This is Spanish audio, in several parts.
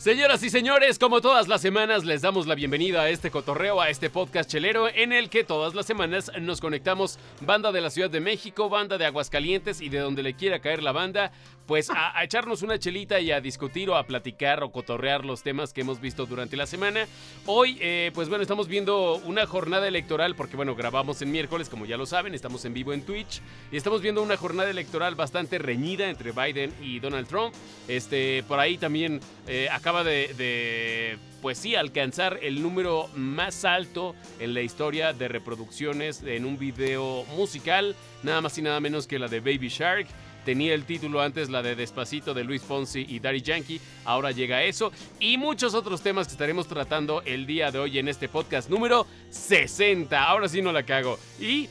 Señoras y señores, como todas las semanas, les damos la bienvenida a este cotorreo, a este podcast chelero, en el que todas las semanas nos conectamos banda de la Ciudad de México, banda de Aguascalientes y de donde le quiera caer la banda, pues a, echarnos una chelita y a discutir o a platicar o cotorrear los temas que hemos visto durante la semana. Hoy, eh, pues bueno, estamos viendo una jornada electoral, porque bueno, grabamos en miércoles, como ya lo saben, estamos en vivo en Twitch, y estamos viendo una jornada electoral bastante reñida entre Biden y Donald Trump. Este, por ahí también eh, acaba de, pues sí, alcanzar el número más alto en la historia de reproducciones en un video musical, nada más y nada menos que la de Baby Shark. Tenía el título antes la de Despacito de Luis Fonsi y Daddy Yankee, ahora llega eso y muchos otros temas que estaremos tratando el día de hoy en este podcast número 60. Ahora sí no la cago. Y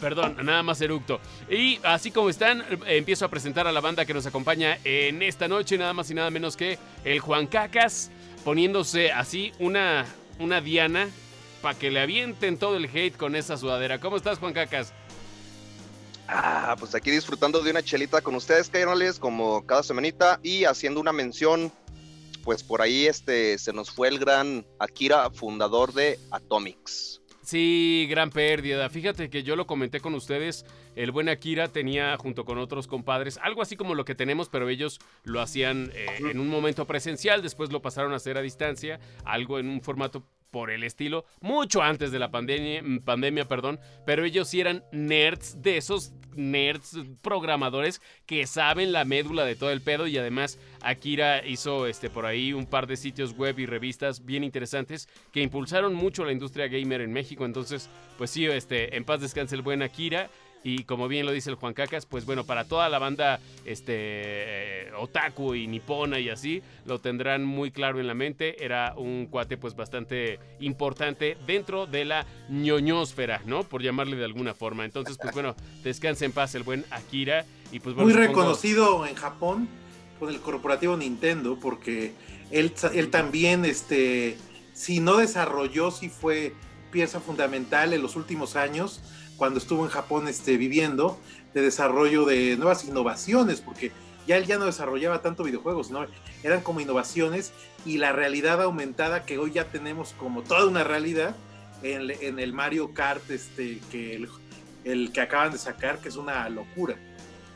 Perdón, nada más eructo. Y así como están, empiezo a presentar a la banda que nos acompaña en esta noche, nada más y nada menos que el Juan Cacas, poniéndose así una, una diana para que le avienten todo el hate con esa sudadera. ¿Cómo estás, Juan Cacas? Ah, pues aquí disfrutando de una chelita con ustedes, Cairnales, como cada semanita, y haciendo una mención, pues por ahí este, se nos fue el gran Akira, fundador de Atomics. Sí, gran pérdida. Fíjate que yo lo comenté con ustedes. El buen Akira tenía junto con otros compadres algo así como lo que tenemos, pero ellos lo hacían eh, en un momento presencial, después lo pasaron a hacer a distancia, algo en un formato por el estilo, mucho antes de la pandemia, pandemia, perdón, pero ellos sí eran nerds de esos nerds programadores que saben la médula de todo el pedo y además Akira hizo este por ahí un par de sitios web y revistas bien interesantes que impulsaron mucho la industria gamer en México, entonces pues sí, este en paz descanse el buen Akira y como bien lo dice el Juan Cacas, pues bueno, para toda la banda este, eh, otaku y nipona y así, lo tendrán muy claro en la mente. Era un cuate pues bastante importante dentro de la ñoñosfera, ¿no? Por llamarle de alguna forma. Entonces, pues bueno, descanse en paz el buen Akira. Y pues Muy reconocido en Japón por el corporativo Nintendo, porque él, él también, este, si no desarrolló, si fue pieza fundamental en los últimos años cuando estuvo en Japón este, viviendo, de desarrollo de nuevas innovaciones, porque ya él ya no desarrollaba tanto videojuegos, ¿no? Eran como innovaciones y la realidad aumentada que hoy ya tenemos como toda una realidad en, el Mario Kart, este, que el, el, que acaban de sacar, que es una locura.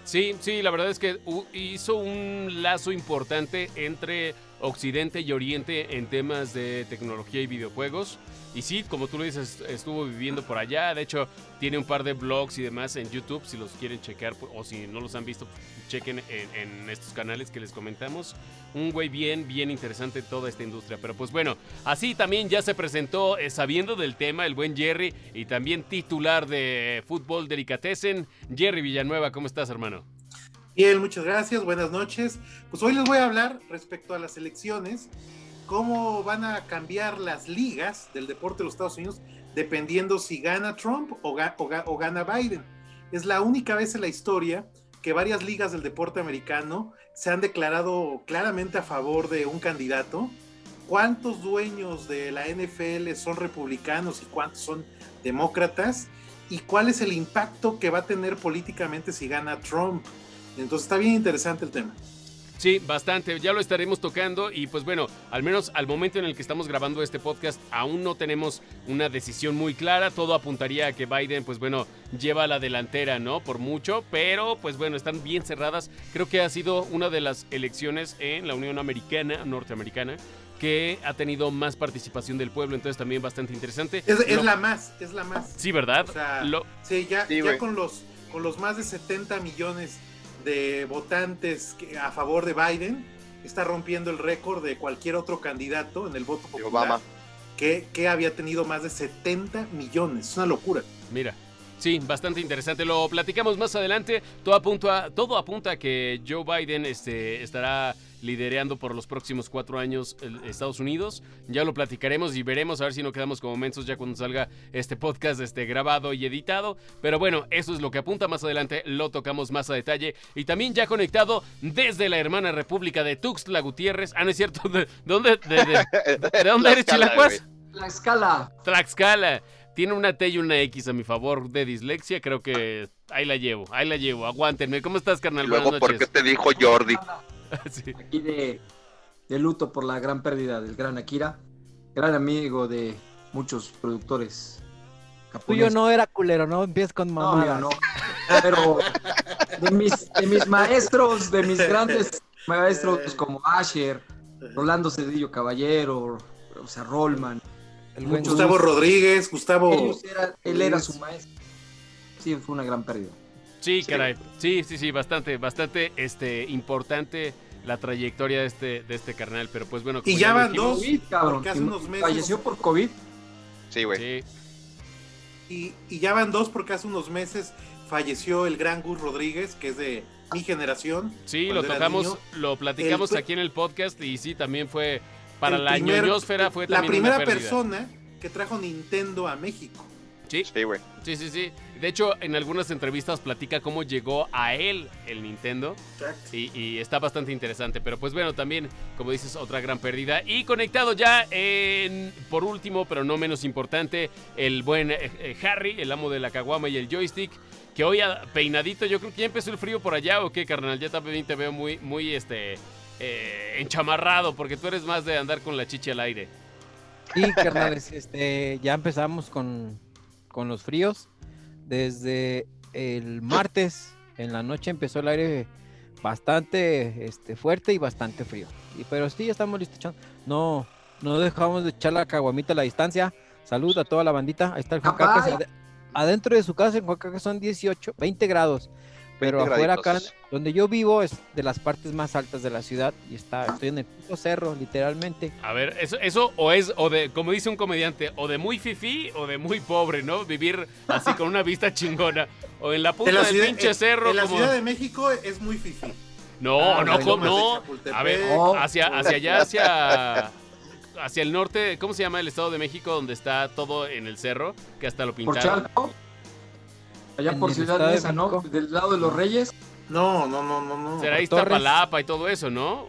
Sí, sí, la verdad es que hizo un lazo importante entre Occidente y Oriente en temas de tecnología y videojuegos. Y sí, como tú lo dices, estuvo viviendo por allá. De hecho, tiene un par de blogs y demás en YouTube. Si los quieren checar o si no los han visto, chequen en, estos canales que les comentamos. Un güey bien, bien interesante toda esta industria. Pero pues bueno, así también ya se presentó, eh, sabiendo del tema, el buen Jerry y también titular de Fútbol Delicatessen. Jerry Villanueva, ¿cómo estás, hermano? Bien, muchas gracias, buenas noches. Pues hoy les voy a hablar respecto a las elecciones cómo van a cambiar las ligas del deporte de los Estados Unidos dependiendo si gana Trump o, gana Biden. Es la única vez en la historia que varias ligas del deporte americano se han declarado claramente a favor de un candidato. ¿Cuántos dueños de la NFL son republicanos y cuántos son demócratas? ¿Y cuál es el impacto que va a tener políticamente si gana Trump? Entonces está bien interesante el tema. Sí, bastante. Ya lo estaremos tocando y pues bueno, al menos al momento en el que estamos grabando este podcast aún no tenemos una decisión muy clara. Todo apuntaría a que Biden pues bueno lleva la delantera, ¿no? Por mucho, pero pues bueno, están bien cerradas. Creo que ha sido una de las elecciones en la Unión Americana, norteamericana, que ha tenido más participación del pueblo, entonces también bastante interesante. Es, la más, es la más. Sí, ¿verdad? sí, ya, ya con, los, con los más de 70 millones de votantes a favor de Biden está rompiendo el récord de cualquier otro candidato en el voto popular Obama. Que, que había tenido más de 70 millones. Es una locura. Mira, Sí, bastante interesante. Lo platicamos más adelante. Todo apunta, todo apunta a que Joe Biden este, estará liderando por los próximos cuatro años Estados Unidos. Ya lo platicaremos y veremos a ver si no quedamos como mensos ya cuando salga este podcast este, grabado y editado. Pero bueno, eso es lo que apunta más adelante, lo tocamos más a detalle. Y también ya conectado desde la hermana república de Tuxtla Gutiérrez. Ah, no es cierto, ¿de dónde, de, dónde eres, Chilacuas? Tlaxcala. Tlaxcala tiene una T y una X a mi favor de dislexia, creo que ahí la llevo, ahí la llevo, aguántenme. ¿Cómo estás, carnal? Luego, ¿por qué te dijo Jordi? Aquí de de luto por la gran pérdida del gran Akira, gran amigo de muchos productores Tuyo no era culero, no empieces con mamadas. No, no. Pero de mis, de mis maestros, de mis grandes maestros como Asher, Rolando Cedillo Caballero, o sea, Rollman. Gustavo Rodríguez, Gustavo. él era su maestro. Sí, fue una gran pérdida. Sí, caray. Sí, sí, sí, bastante, bastante este, importante la trayectoria de este, de este carnal. Pero pues bueno. Y ya van dos, cabrón. Hace unos meses. Falleció por COVID. Sí, güey. Y, y, ya van dos porque hace unos meses falleció el gran Gus Rodríguez, que es de mi generación. Sí, lo tocamos, lo platicamos aquí en el podcast y sí, también fue para la ñoñosfera fue la primera persona que trajo Nintendo a México. Sí, sí, güey. Sí, sí, sí. De hecho, en algunas entrevistas platica cómo llegó a él el Nintendo. Y, y, está bastante interesante. Pero pues bueno, también, como dices, otra gran pérdida. Y conectado ya, en, por último, pero no menos importante, el buen eh, eh, Harry, el amo de la caguama y el joystick. Que hoy peinadito, yo creo que ya empezó el frío por allá, ¿o qué, carnal? Ya también te veo muy, muy, este, eh, enchamarrado, porque tú eres más de andar con la chicha al aire. Sí, carnales, este, ya empezamos con, con los fríos. Desde el martes en la noche empezó el aire bastante este, fuerte y bastante frío. Y, pero sí, ya estamos listos. No, no dejamos de echar la caguamita a la distancia. Salud a toda la bandita. Ahí está el Juan Adentro de su casa en Oaxaca son 18, 20 grados. Pero afuera acá, donde yo vivo, es de las partes más altas de la ciudad y está, estoy en el puto cerro, literalmente. A ver, eso, eso o es, o de, como dice un comediante, o de muy fifí o de muy pobre, ¿no? Vivir así con una vista chingona. O en la punta del pinche cerro. En la Ciudad de México es muy fifí. No, ah, no, no, no. A ver, hacia, hacia allá, hacia hacia el norte, ¿cómo se llama el Estado de México donde está todo en el cerro? Que hasta lo pintaron. Allá por Ciudad de esa, ¿no? Del lado de los Reyes. No, no, no, no, no. Será Iztapalapa y todo eso, ¿no?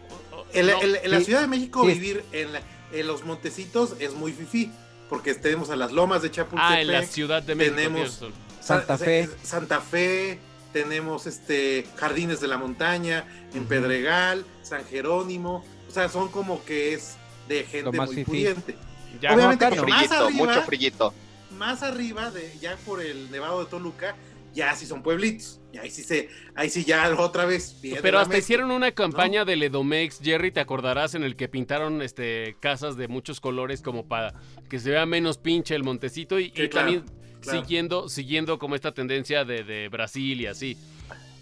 En, la Ciudad de México vivir en, los Montecitos es muy fifí, porque tenemos a las lomas de Chapultepec. Ah, en la Ciudad de México. Tenemos Santa Fe. Santa Fe, tenemos este Jardines de la Montaña, en Pedregal, San Jerónimo. O sea, son como que es de gente muy pudiente. Obviamente, más arriba, mucho frillito más arriba, de, ya por el Nevado de Toluca, ya sí son pueblitos. Y ahí sí se, ahí sí ya otra vez. Pero hasta hicieron una campaña de Ledomex, Jerry, te acordarás, en el que pintaron este casas de muchos colores como para que se vea menos pinche el montecito y, también siguiendo, siguiendo como esta tendencia de, Brasil y así.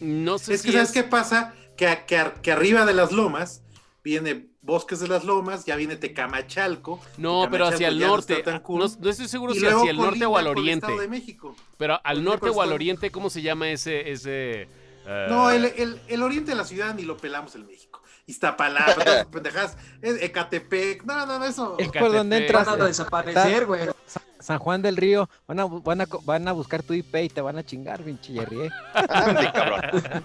No sé es que sabes qué pasa, que, que arriba de las lomas viene Bosques de las Lomas, ya viene Tecamachalco. No, pero hacia el norte. No, estoy seguro si hacia el norte o al oriente. De México. Pero al norte o al oriente, ¿cómo se llama ese... ese eh? No, el, el, oriente de la ciudad ni lo pelamos en México. Iztapalapa, pendejas, Ecatepec, no, no, eso. Es por donde entras. a desaparecer, güey. San Juan del Río, van a, van a, van a buscar tu IP y te van a chingar, pinche Jerry. ¿eh?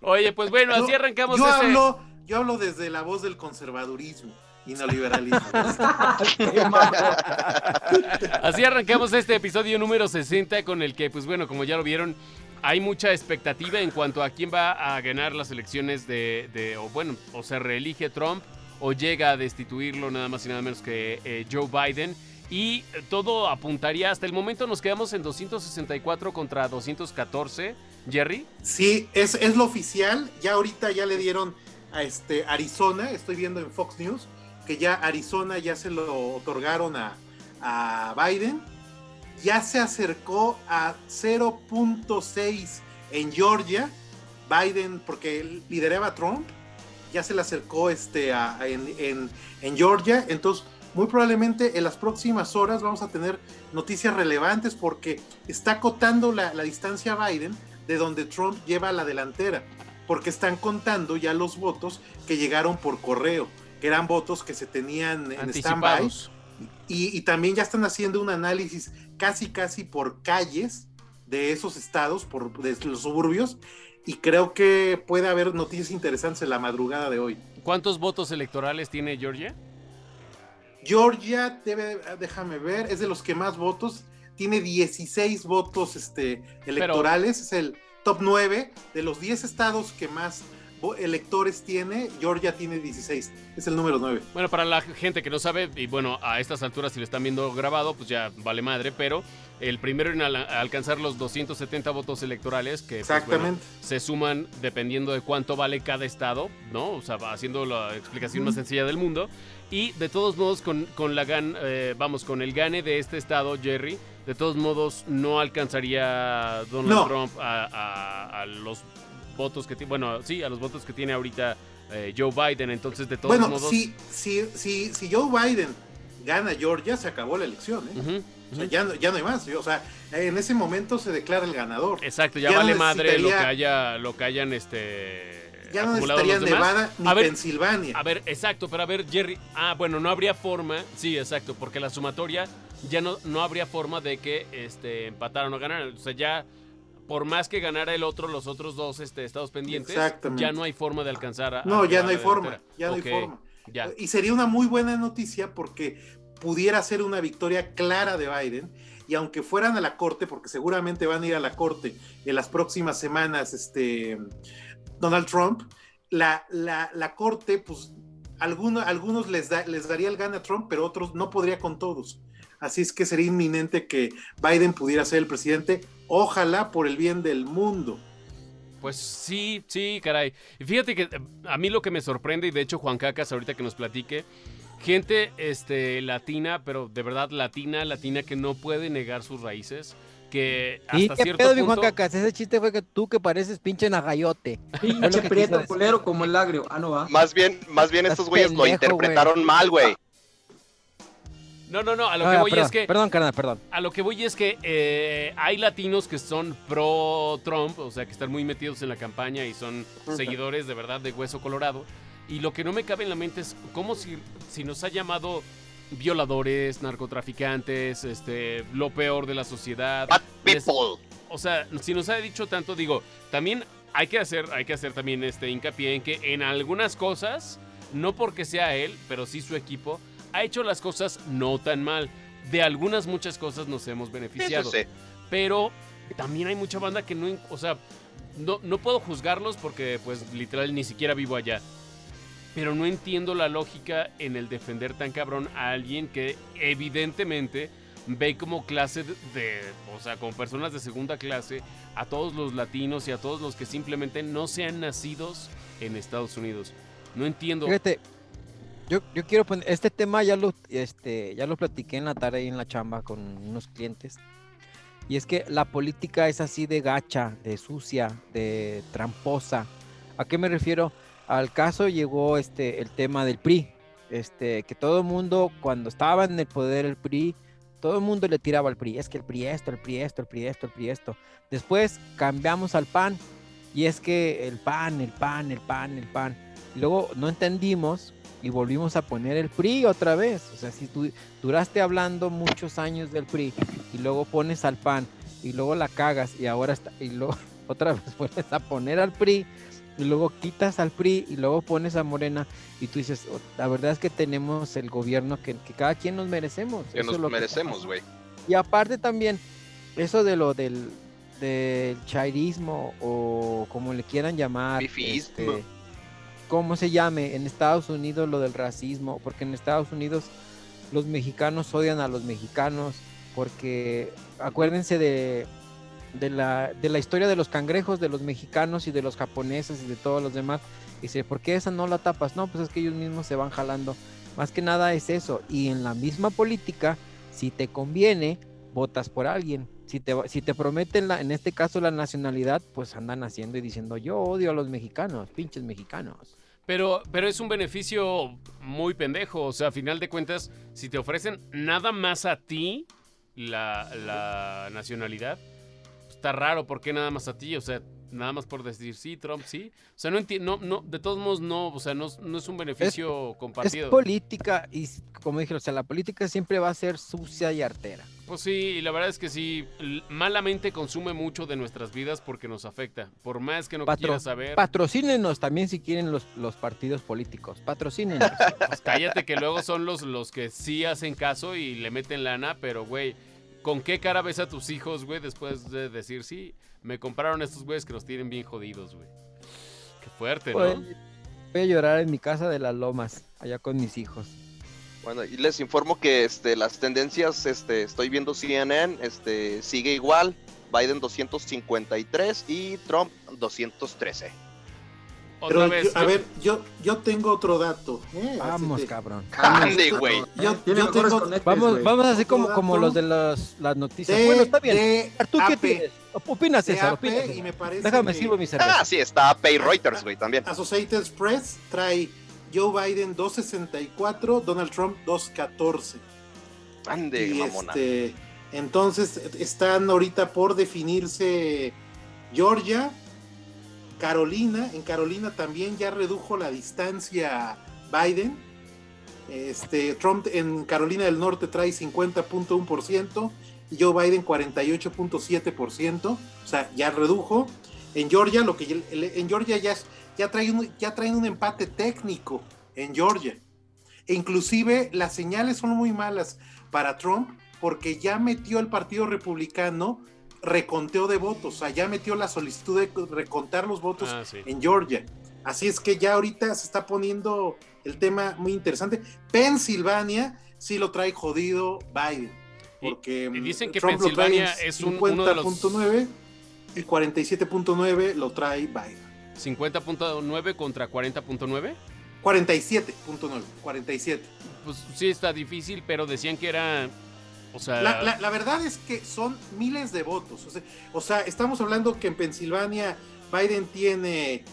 Oye, pues bueno, así arrancamos yo Hablo, yo hablo desde la voz del conservadurismo y no liberalismo. Así arrancamos este episodio número 60 con el que, pues bueno, como ya lo vieron, hay mucha expectativa en cuanto a quién va a ganar las elecciones de, o bueno, o se reelige Trump o llega a destituirlo nada más y nada menos que eh, Joe Biden. Y todo apuntaría, hasta el momento nos quedamos en 264 contra 214. Jerry. Sí, es, es lo oficial. Ya ahorita ya le dieron este Arizona, estoy viendo en Fox News, que ya Arizona ya se lo otorgaron a, Biden, ya se acercó a 0.6 en Georgia, Biden, porque lideraba Trump, ya se le acercó este, a, en, Georgia, entonces muy probablemente en las próximas horas vamos a tener noticias relevantes porque está acotando la, la distancia Biden de donde Trump lleva la delantera porque están contando ya los votos que llegaron por correo, que eran votos que se tenían en stand-by. Y, también ya están haciendo un análisis casi, casi por calles de esos estados, por de los suburbios, y creo que puede haber noticias interesantes en la madrugada de hoy. ¿Cuántos votos electorales tiene Georgia? Georgia debe, déjame ver, es de los que más votos, tiene 16 votos este, electorales, es el top 9 de los 10 estados que más electores tiene, Georgia tiene 16, es el número 9. Bueno, para la gente que no sabe, y bueno, a estas alturas si lo están viendo grabado, pues ya vale madre, pero el primero en al- alcanzar los 270 votos electorales, que pues, bueno, Exactamente. se suman dependiendo de cuánto vale cada estado, ¿no? O sea, haciendo la explicación más Ujú. sencilla del mundo. Y de todos modos, con, con la gan, eh, vamos, con el gane de este estado, Jerry, de todos modos no alcanzaría Donald No. Trump a, a- a los votos que tiene, bueno, sí, a los votos que tiene ahorita eh, Joe Biden. Entonces, de todos Bueno, modos... si, si, si, si Joe Biden gana Georgia, se acabó la elección. ¿eh? O sea, ya, no, ya no hay más. O sea, en ese momento se declara el ganador. Exacto, ya, Ya no vale madre lo que haya, lo que hayan este Ya no necesitaría. Nevada ni A ver, Pensilvania. A ver, exacto, pero a ver, Jerry. Ah, bueno, no habría forma. Sí, exacto, porque la sumatoria ya no, no habría forma de que este, empataran o ganaran. O sea, ya, por más que ganara el otro, los otros dos este, estados pendientes, ya no hay forma de alcanzar a. no, a ya no hay forma. Ya no hay forma. Ya. Y sería una muy buena noticia porque pudiera ser una victoria clara de Biden. Y aunque fueran a la corte, porque seguramente van a ir a la corte en las próximas semanas, este Donald Trump, la, la, la corte, pues alguno- algunos les, da- les daría el gane a Trump, pero otros no podría con todos. Así es que sería inminente que Biden pudiera ser el presidente. Ojalá por el bien del mundo. Pues sí, sí, caray. Y fíjate que eh, a mí lo que me sorprende, y de hecho Juan Cacas ahorita que nos platique, gente este, latina, pero de verdad latina, latina que no puede negar sus raíces, que hasta ¿Y qué cierto pedo, mi punto... Juan Cacas? Ese chiste fue que tú que pareces pinche nagayote. Pinche prieto culero como el agrio. Ah, no va. Más bien, más bien estos güeyes lo interpretaron mal, güey. No, no, no, a lo Ah, que voy perdón, es que... Perdón, carnal, perdón. A lo que voy es que eh, hay latinos que son pro Trump, o sea, que están muy metidos en la campaña y son seguidores de verdad de hueso colorado. Y lo que no me cabe en la mente es cómo si, si nos ha llamado violadores, narcotraficantes, este, lo peor de la sociedad. Bad Les- people. o sea, si nos ha dicho tanto, digo, también hay que hacer, hay que hacer también este hincapié en que en algunas cosas, no porque sea él, pero sí su equipo, ha hecho las cosas no tan mal. De algunas muchas cosas nos hemos beneficiado. Eso sí. Pero también hay mucha banda que no, o sea, no, no puedo juzgarlos porque pues literal ni siquiera vivo allá. Pero no entiendo la lógica en el defender tan cabrón a alguien que evidentemente ve como clase de, de- o sea, como personas de segunda clase a todos los latinos y a todos los que simplemente no sean nacidos en Estados Unidos. No entiendo. Fíjate, yo, yo quiero poner, este tema ya lo, este, ya lo platiqué en la tarde ahí en la chamba con unos clientes. Y es que la política es así de gacha, de sucia, de tramposa. ¿A qué me refiero? Al caso llegó este, el tema del PRI. Este, que todo el mundo, cuando estaba en el poder el PRI, todo el mundo le tiraba al PRI. Es que el PRI esto, el PRI esto, el PRI esto, el PRI esto. Después cambiamos al PAN. Y es que el PAN, el PAN, el PAN, el PAN. Y luego no entendimos y volvimos a poner el PRI otra vez. O sea, si tú duraste hablando muchos años del PRI y luego pones al PAN y luego la cagas y ahora está, y luego otra vez vuelves a poner al PRI y luego quitas al PRI y luego pones a Morena y tú dices, "Oh, la verdad es que tenemos el gobierno que, que cada quien nos merecemos. Que Eso nos lo merecemos, güey. Y aparte también, eso de lo del, del chairismo o como le quieran llamar, Fifismo. este, cómo se llame, en Estados Unidos lo del racismo, porque en Estados Unidos los mexicanos odian a los mexicanos, porque acuérdense de, de, la, de la historia de los cangrejos, de los mexicanos y de los japoneses y de todos los demás. Dice, ¿por qué esa no la tapas? No, pues es que ellos mismos se van jalando. Más que nada es eso. Y en la misma política, si te conviene, votas por alguien. Si te, si te prometen, la, en este caso, la nacionalidad, pues andan haciendo y diciendo, yo odio a los mexicanos, pinches mexicanos. Pero, pero es un beneficio muy pendejo. O sea, a final de cuentas, si te ofrecen nada más a ti la, la nacionalidad, pues está raro. ¿Por qué nada más a ti? O sea, nada más por decir sí, Trump sí. O sea, no entiendo. No, no, de todos modos, no. O sea, no, no es un beneficio compartido. Es política y, como dije, o sea, la política siempre va a ser sucia y artera. Pues sí, y la verdad es que sí, malamente consume mucho de nuestras vidas porque nos afecta. Por más que no Patro- quieras saber, Patrocínenos también si quieren los, los partidos políticos. Patrocínenos. pues cállate que luego son los, los que sí hacen caso y le meten lana, pero güey, ¿con qué cara ves a tus hijos, güey, después de decir, sí, me compraron estos güeyes que los tienen bien jodidos, güey? Qué Fuerte, Voy, ¿no? voy a llorar en mi casa de las lomas, allá con mis hijos. Bueno, y les informo que este, las tendencias, este, estoy viendo CNN, este, sigue igual. Biden 253 y Trump 213. Otra Pero vez. yo- a yo- ver, yo, yo tengo otro dato. ¿eh? Vamos, te- cabrón. Ande, güey. Yo- tengo- conectes, Vamos, güey. vamos así como, como los de las, las noticias. de- bueno, está bien. de ¿Tú qué AP, tienes? Opina, de César, AP, opina. César. y me parece Déjame que sirvo mi cerveza. Ah, sí, está AP y Reuters, güey, también. Associated Press trae Joe Biden 264, Donald Trump 214. Ande, Y mamona. este, entonces están ahorita por definirse Georgia, Carolina. En Carolina también ya redujo la distancia Biden. Este, Trump en Carolina del Norte trae 50.1% y Joe Biden 48.7%. O sea, ya redujo. En Georgia, lo que en Georgia ya, ya, ya traen un empate técnico en Georgia. E inclusive las señales son muy malas para Trump porque ya metió el Partido Republicano reconteo de votos, o sea, ya metió la solicitud de recontar los votos Ah, sí. en Georgia. Así es que ya ahorita se está poniendo el tema muy interesante. Pensilvania sí lo trae jodido Biden. Y- Porque y dicen mm, que Trump Pensilvania es un- uno de los- 50.9 y 47.9 lo trae Biden. 50.9 contra 40.9. 47.9, 47. Pues sí está difícil, pero decían que era. O sea. La, la- la verdad es que son miles de votos. O sea, o sea, estamos hablando que en Pensilvania Biden tiene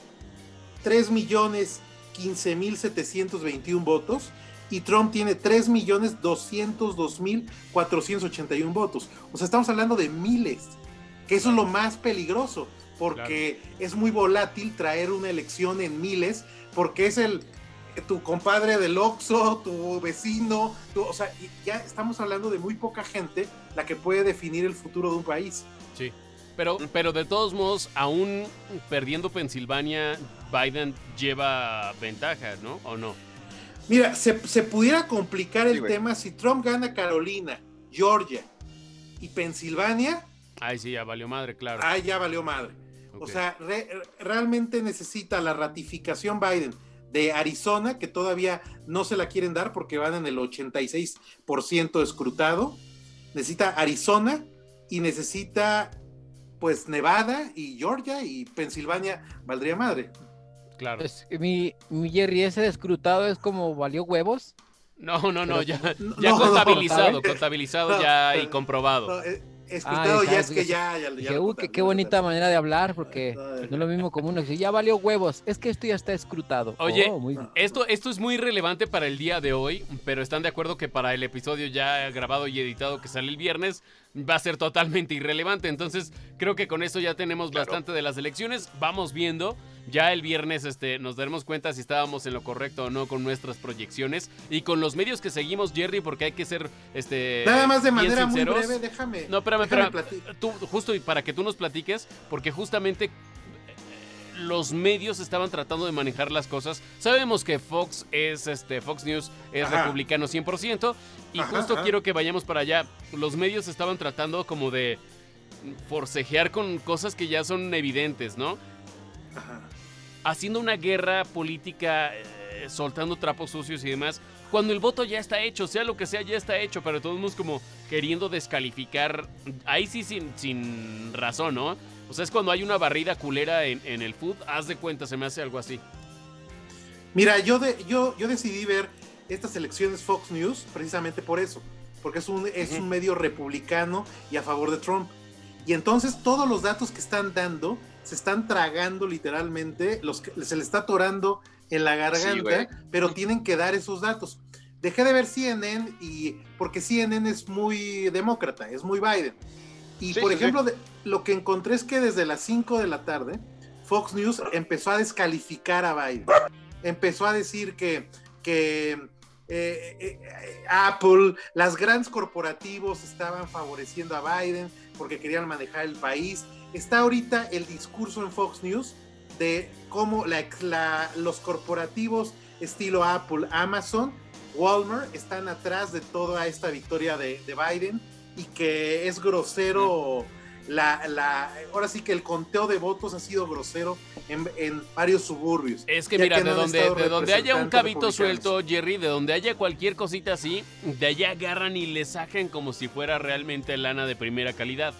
3 millones 15 mil 721 votos y Trump tiene 3 millones 202 mil 481 votos. O sea, estamos hablando de miles, que eso es lo más peligroso, porque es muy volátil traer una elección en miles, porque es el tu compadre del Oxxo, tu vecino, tu- o sea, ya estamos hablando de muy poca gente la que puede definir el futuro de un país. Sí. Pero, pero de todos modos, aún perdiendo Pensilvania, Biden lleva ventaja, ¿no? ¿O no? Mira, se, se pudiera complicar el Sí, tema si Trump gana Carolina, Georgia y Pensilvania, Ay, sí, ya valió madre, claro. ah, ya valió madre. O sea, re- realmente necesita la ratificación Biden de Arizona, que todavía no se la quieren dar porque van en el 86% escrutado. Necesita Arizona y necesita pues Nevada y Georgia y Pensilvania valdría madre. claro. Es- mi, mi Jerry, ese escrutado es como valió huevos. No, no, no, Pero- ya, No, ya no, contabilizado, no, contabilizado no, ya y comprobado. No, eh, escrutado Ay, ya es que ya, ya, ya Dije, qué, bonita manera de hablar, porque No, no es lo mismo como uno que dice, ya valió huevos, es que esto ya está escrutado. Oye, Oh, muy- Esto, esto es muy relevante para el día de hoy, pero están de acuerdo que para el episodio ya grabado y editado que sale el viernes va a ser totalmente irrelevante. Entonces, creo que con eso ya tenemos Claro. bastante de las elecciones. Vamos viendo. Ya el viernes este, nos daremos cuenta si estábamos en lo correcto o no con nuestras proyecciones y con los medios que seguimos, Jerry, porque hay que ser este, Nada más de bien manera muy breve, déjame. No, espérame, déjame espérame. Tú, justo y para que tú nos platiques, porque justamente los medios estaban tratando de manejar las cosas. Sabemos que Fox es este Fox News es Ajá. republicano 100% y Ajá, justo ajá. quiero que vayamos para allá. Los medios estaban tratando como de forcejear con cosas que ya son evidentes, ¿no? Haciendo una guerra política, eh, soltando trapos sucios y demás, cuando el voto ya está hecho, sea lo que sea, ya está hecho, pero todos como queriendo descalificar, ahí sí sin, sin razón, ¿no? O sea, es cuando hay una barrida culera en, en el food, haz de cuenta, se me hace algo así. Mira, yo, de, yo, yo decidí ver estas elecciones Fox News precisamente por eso, porque es un, es un medio republicano y a favor de Trump. Y entonces todos los datos que están dando se están tragando literalmente, los que se le está atorando en la garganta, pero tienen que dar esos datos. Dejé de ver CNN y porque CNN es muy demócrata, es muy Biden. Y Sí, por sí, ejemplo, de- lo que encontré es que desde las 5 de la tarde, Fox News empezó a descalificar a Biden. Empezó a decir que, que eh, eh, eh, Apple, las grandes corporativos estaban favoreciendo a Biden porque querían manejar el país. Está ahorita el discurso en Fox News de cómo la- la- los corporativos estilo Apple, Amazon, Walmart están atrás de toda esta victoria de, de Biden y que es grosero la, la, ahora sí que el conteo de votos ha sido grosero en, en varios suburbios. Es que mira, de donde, de donde haya un cabito suelto, Jerry, de donde haya cualquier cosita así, de allá agarran y le sacan como si fuera realmente lana de primera calidad.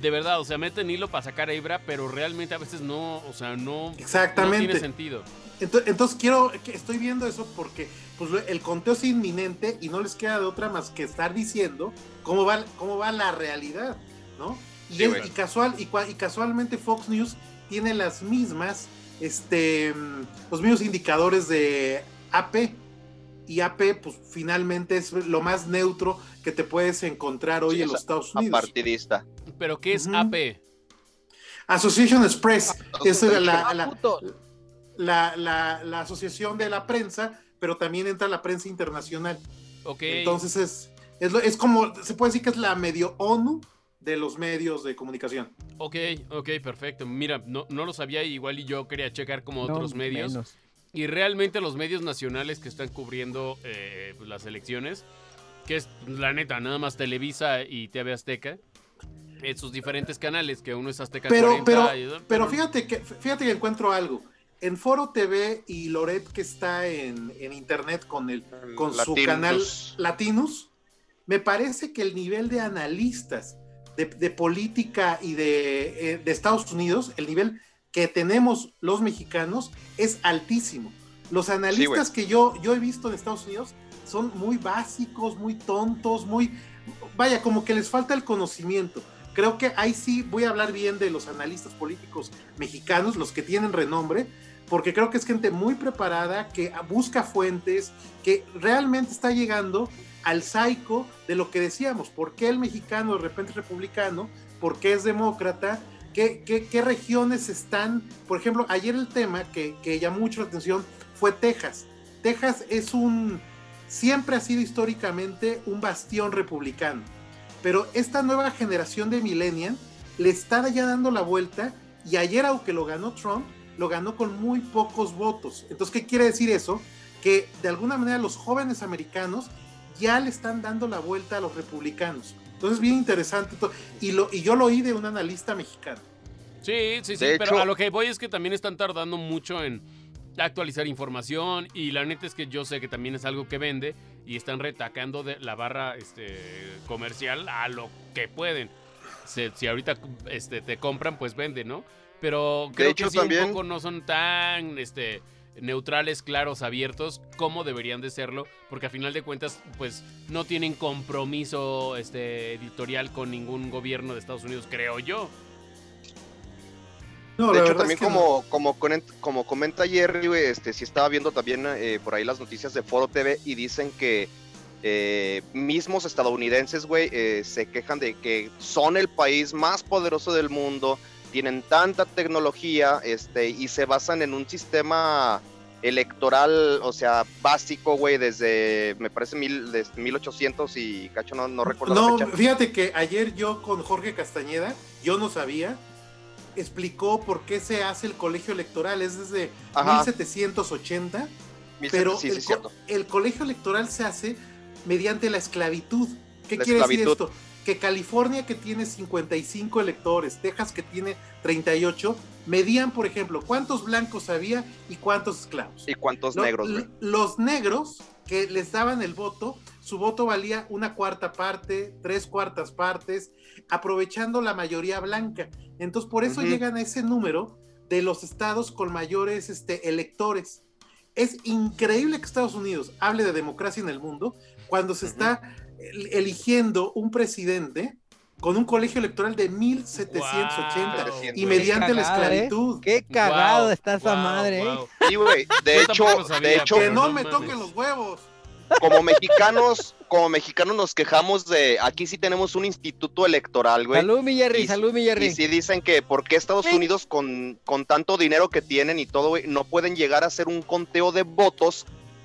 De verdad, o sea, meten hilo para sacar a Ibra, pero realmente a veces no, o sea, no, Exactamente. no tiene sentido. Entonces, entonces quiero, estoy viendo eso porque pues, el conteo es inminente y no les queda de otra más que estar diciendo cómo va, cómo va la realidad, ¿no? Y, es- casual, y, casualmente Fox News tiene las mismas, este, mm, los mismos indicadores de AP. Y AP, pues finalmente es lo más neutro que te puedes encontrar hoy Sí, en los Estados Unidos. Apartidista. Pero ¿qué es. AP? Association Express es la, la, Ah, la- puto. la- la- la asociación de la prensa, pero también entra la prensa internacional. Ok. Entonces es, es, es como, se puede decir que es la medio ONU de los medios de comunicación. Ok, ok, perfecto. Mira, no, no lo sabía, igual y yo quería checar como No, otros medios. menos. Y realmente los medios nacionales que están cubriendo eh, pues, las elecciones, que es la neta, nada más Televisa y TV Azteca, en sus diferentes canales, que uno es Azteca Pero, 40 pero, y- pero fíjate que, fíjate que encuentro algo. En Foro TV y Loret, que está en, en internet con, el, con su canal Latinos, me parece que el nivel de analistas de, de política y de, eh, de Estados Unidos, el nivel que tenemos los mexicanos, es altísimo. Los analistas que yo, yo he visto en Estados Unidos son muy básicos, muy tontos, muy... Vaya, como que les falta el conocimiento. Creo que ahí sí voy a hablar bien de los analistas políticos mexicanos, los que tienen renombre, porque creo que es gente muy preparada, que busca fuentes, que realmente está llegando al psycho de lo que decíamos, por qué el mexicano de repente es republicano, por qué es demócrata, qué, regiones están, por ejemplo, ayer el tema que, que llamó mucho la atención fue Texas. Texas es un, siempre ha sido históricamente un bastión republicano, pero esta nueva generación de millennial le está ya dando la vuelta y ayer aunque lo ganó Trump, lo ganó con muy pocos votos. Entonces, ¿qué quiere decir eso? Que de alguna manera los jóvenes americanos ya le están dando la vuelta a los republicanos. Entonces, bien interesante. Y, lo, y yo lo oí de un analista mexicano. Sí, sí, sí, De pero hecho- a lo que voy es que también están tardando mucho en actualizar información y la neta es que yo sé que también es algo que vende y están retacando de la barra este, comercial a lo que pueden. Se- si ahorita este, te compran, pues vende, ¿no? Pero creo hecho, que sí también- un poco no son tan este, neutrales, claros, abiertos como deberían de serlo, porque a final de cuentas, pues no tienen compromiso este, editorial con ningún gobierno de Estados Unidos, creo yo. No, de hecho, también es que no. como, como, como comenta Jerry, este, sí estaba viendo también eh, por ahí las noticias de Foro TV y dicen que eh, mismos estadounidenses, güey, eh, se quejan de que son el país más poderoso del mundo, tienen tanta tecnología, este, y se basan en un sistema electoral, o sea, básico, güey, desde, me parece, mil, desde 1800 y, cacho, no, no recuerdo No, la fecha. fíjate que ayer yo con Jorge Castañeda, yo no sabía, explicó por qué se hace el colegio electoral. Es desde Ajá. 1780, Mil pero sí, sí, el, co- colegio electoral se hace mediante la esclavitud. ¿Qué La quiere decir esto? Que California, que tiene 55 electores, Texas, que tiene 38, medían, por ejemplo, cuántos blancos había y cuántos esclavos. ¿Y cuántos negros, güey? Los negros que les daban el voto, su voto valía una cuarta parte, tres cuartas partes, aprovechando la mayoría blanca. Entonces, por eso llegan a ese número de los estados con mayores este, electores. Es increíble que Estados Unidos hable de democracia en el mundo cuando se está eligiendo un presidente con un colegio electoral de 1780 Wow, y mediante la ¿eh? esclavitud. Qué cagado Wow, está esa wow, madre, ¿eh? wow. Sí, güey. De hecho, sabía, de hecho, Que no no me mames. toquen los huevos. como mexicanos, como mexicanos nos quejamos de, aquí sí tenemos un instituto electoral, güey. Salud, mi Jerry, Y- salud, mi Jerry. Y sí dicen que por qué Estados Sí. Unidos con, con tanto dinero que tienen y todo, güey, no pueden llegar a hacer un conteo de votos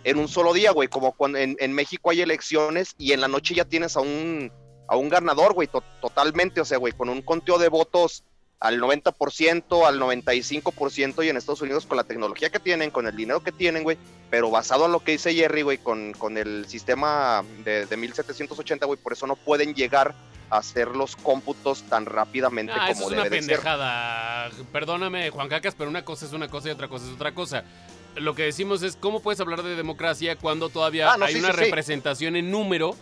en un solo día, güey, como cuando en, en México hay elecciones y en la noche ya tienes a un, a un ganador, güey, to- totalmente, o sea, güey, con un conteo de votos al 90%, al 95% y en Estados Unidos con la tecnología que tienen, con el dinero que tienen, güey, pero basado en lo que dice Jerry, güey, con, con el sistema de, de 1780, güey, por eso no pueden llegar hacer los cómputos tan rápidamente Ah, eso como es una ser. pendejada. Perdóname, Juan Cacas, pero una cosa es una cosa y otra cosa es otra cosa. Lo que decimos es, ¿cómo puedes hablar de democracia cuando todavía Ah, no, hay sí, una sí, sí. representación en número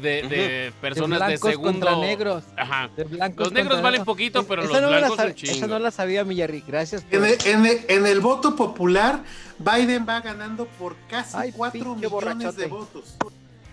de, de personas de, blancos segundo... contra negros. Ajá. De blancos Los negros valen negros. poquito, pero Esa los no la blancos un chingo. Esa no la sabía, Millarri. Gracias por... En el, en el- en el voto popular, Biden va ganando por casi Ay, 4 pinche millones borrachote. de votos.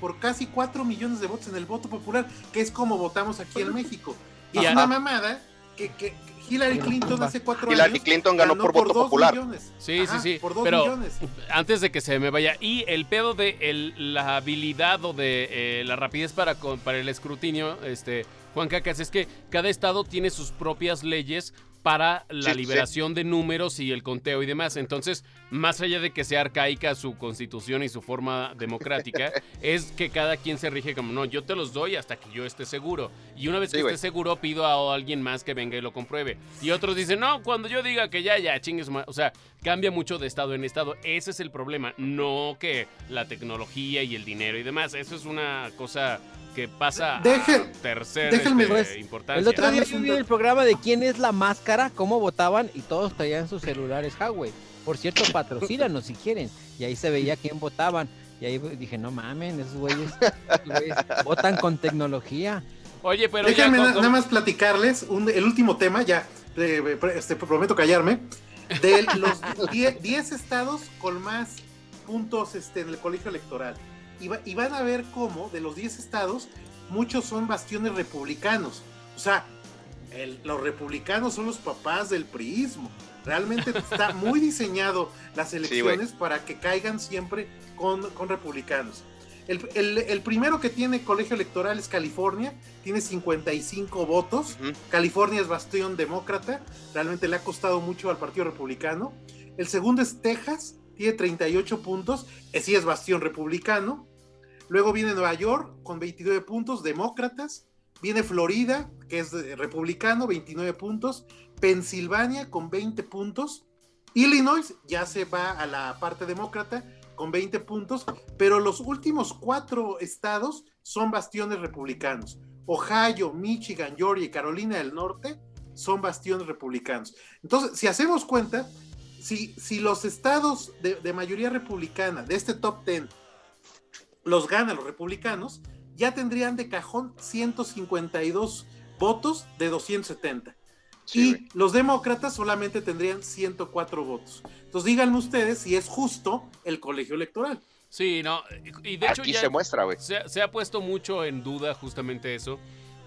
Por casi 4 millones de votos en el voto popular, que es como votamos aquí en México. Y es una mamada que, que Hillary Clinton hace 4 Hillary años Clinton ganó por voto dos popular. millones. Sí, sí, sí, Por 2 pero- millones. Antes de que se me vaya, y el pedo de el- la habilidad o de eh, la rapidez para, con- para el escrutinio, este, Juan Cacas, es que cada estado tiene sus propias leyes para la Sí, sí. liberación de números y el conteo y demás. Entonces, más allá de que sea arcaica su constitución y su forma democrática, es que cada quien se rige como, no, yo te los doy hasta que yo esté seguro. Y una vez Sí, que esté seguro, pido a alguien más que venga y lo compruebe. Y otros dicen, no, cuando yo diga que ya, ya, chingues. ma-". O sea, cambia mucho de estado en estado. Ese es el problema. No que la tecnología y el dinero y demás. Eso es una cosa que pasa Deje- a tercer déjenme- este, importancia. El otro día yo vi el programa de quién es la máscara, cómo votaban y todos traían sus celulares Huawei. Por cierto, patrocínanos si quieren. Y ahí se veía quién votaban. Y ahí dije, no mamen, esos güeyes, esos güeyes votan con tecnología. Oye, pero Déjenme nada más platicarles un- el último tema, ya eh, este, prometo callarme, de los 10 estados con más puntos este, en el colegio electoral. Y, va- y van a ver cómo de los 10 estados, muchos son bastiones republicanos. O sea, el- los republicanos son los papás del priismo. Realmente está muy diseñado las elecciones para que caigan siempre con, con republicanos. El, el- el primero que tiene colegio electoral es California, tiene 55 votos. California es bastión demócrata, realmente le ha costado mucho al Partido Republicano. El segundo es Texas, tiene 38 puntos, eh, sí es bastión republicano. Luego viene Nueva York con 29 puntos, demócratas. Viene Florida, que es republicano, 29 puntos. Pensilvania con 20 puntos. Illinois ya se va a la parte demócrata con 20 puntos, pero los últimos cuatro estados son bastiones republicanos. Ohio, Michigan, Georgia y Carolina del Norte son bastiones republicanos. Entonces, si hacemos cuenta, si, si los estados de, de mayoría republicana de este top 10 los ganan los republicanos, ya tendrían de cajón 152 votos de 270 Sí, y los demócratas solamente tendrían 104 votos. Entonces díganme ustedes si es justo el colegio electoral. Sí, no. Y de hecho Aquí ya se muestra, güey. se, ha- se ha puesto mucho en duda justamente eso.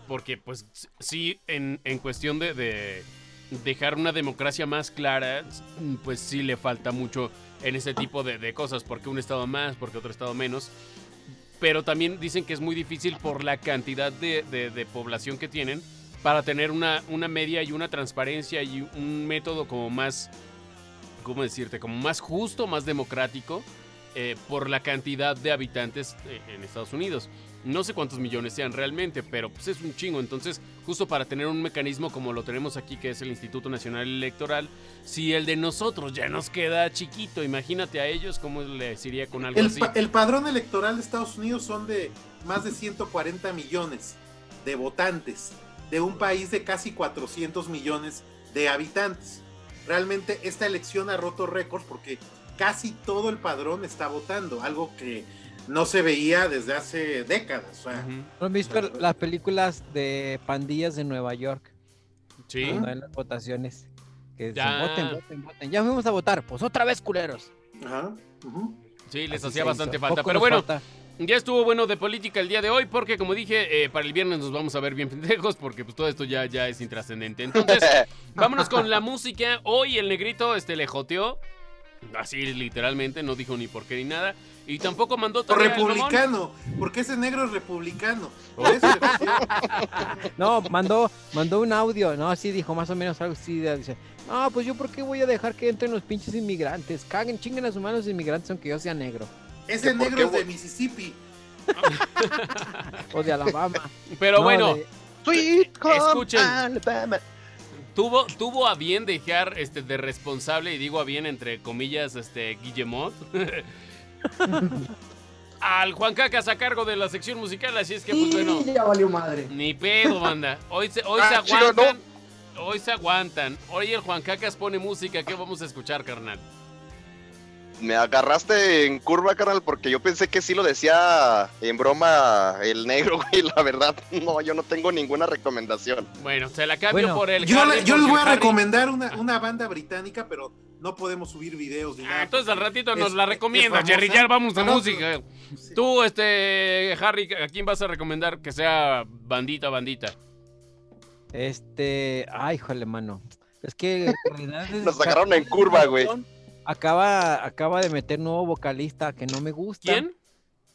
Porque, pues, sí, en, en cuestión de, de dejar una democracia más clara, pues sí le falta mucho en ese tipo de, de cosas. Porque un estado más, porque otro estado menos. Pero también dicen que es muy difícil por la cantidad de, población que tienen para tener una, una media y una transparencia y un método como más, ¿cómo decirte? Como más justo, más democrático eh, por la cantidad de habitantes eh, en Estados Unidos. No sé cuántos millones sean realmente, pero pues es un chingo. Entonces, justo para tener un mecanismo como lo tenemos aquí, que es el Instituto Nacional Electoral, si el de nosotros ya nos queda chiquito, imagínate a ellos cómo les iría con algo El, así. pa- el padrón electoral de Estados Unidos son de más de 140 millones de votantes de un país de casi 400 millones de habitantes. Realmente esta elección ha roto récords porque casi todo el padrón está votando, algo que no se veía desde hace décadas. o sea, Ujú. ¿No han visto las películas de pandillas de Nueva York? Sí. Cuando hay las votaciones. Que dicen, Ya. voten, voten, voten. Ya fuimos a votar. Pues otra vez, culeros. ajá. Sí, les Así hacía bastante hizo. falta. Poco Pero bueno, falta. Ya estuvo bueno de política el día de hoy porque como dije, eh, para el viernes nos vamos a ver bien pendejos porque pues todo esto ya, ya es intrascendente. Entonces, vámonos con la música. Hoy el negrito este le joteó. Así literalmente, no dijo ni por qué ni nada. Y tampoco mandó tarea republicano, porque ese negro es republicano. Oh. Por eso No, mandó, mandó un audio, ¿no? Así dijo más o menos algo así. Dice, no, pues yo por qué voy a dejar que entren los pinches inmigrantes. Caguen, chinguen a sus manos inmigrantes aunque yo sea negro. ese ¿Que por negro es de Mississippi. O de Alabama. Pero No, bueno, de- Sweet home Escuchen. Alabama. Tuvo, tuvo a bien dejar este, de responsable, y digo a bien entre comillas, este, Guillemot. al Juan Cacas a cargo de la sección musical, así es que pues bueno, ya valió madre. ni pedo, banda. Hoy se, hoy se Ah, chido, aguantan. Hoy se aguantan. Hoy el Juan Cacas pone música. ¿Qué vamos a escuchar, carnal? Me agarraste en curva, carnal, porque yo pensé que sí lo decía en broma el negro, güey. La verdad, no, yo no tengo ninguna recomendación. Bueno, se la cambio Bueno, por el. Yo, Harry, yo les voy a Harry- recomendar una, una banda británica, pero no podemos subir videos ni Ah, nada. entonces al ratito nos Es- la recomienda. Jerry. Ya vamos a No, no, música. Sí. Tú, este, Harry, ¿a quién vas a recomendar que sea bandita, bandita? Este, ay, híjole, mano. Es que Cardenales- Nos sacaron en curva, güey. Acaba, acaba de meter nuevo vocalista que no me gusta. ¿Quién?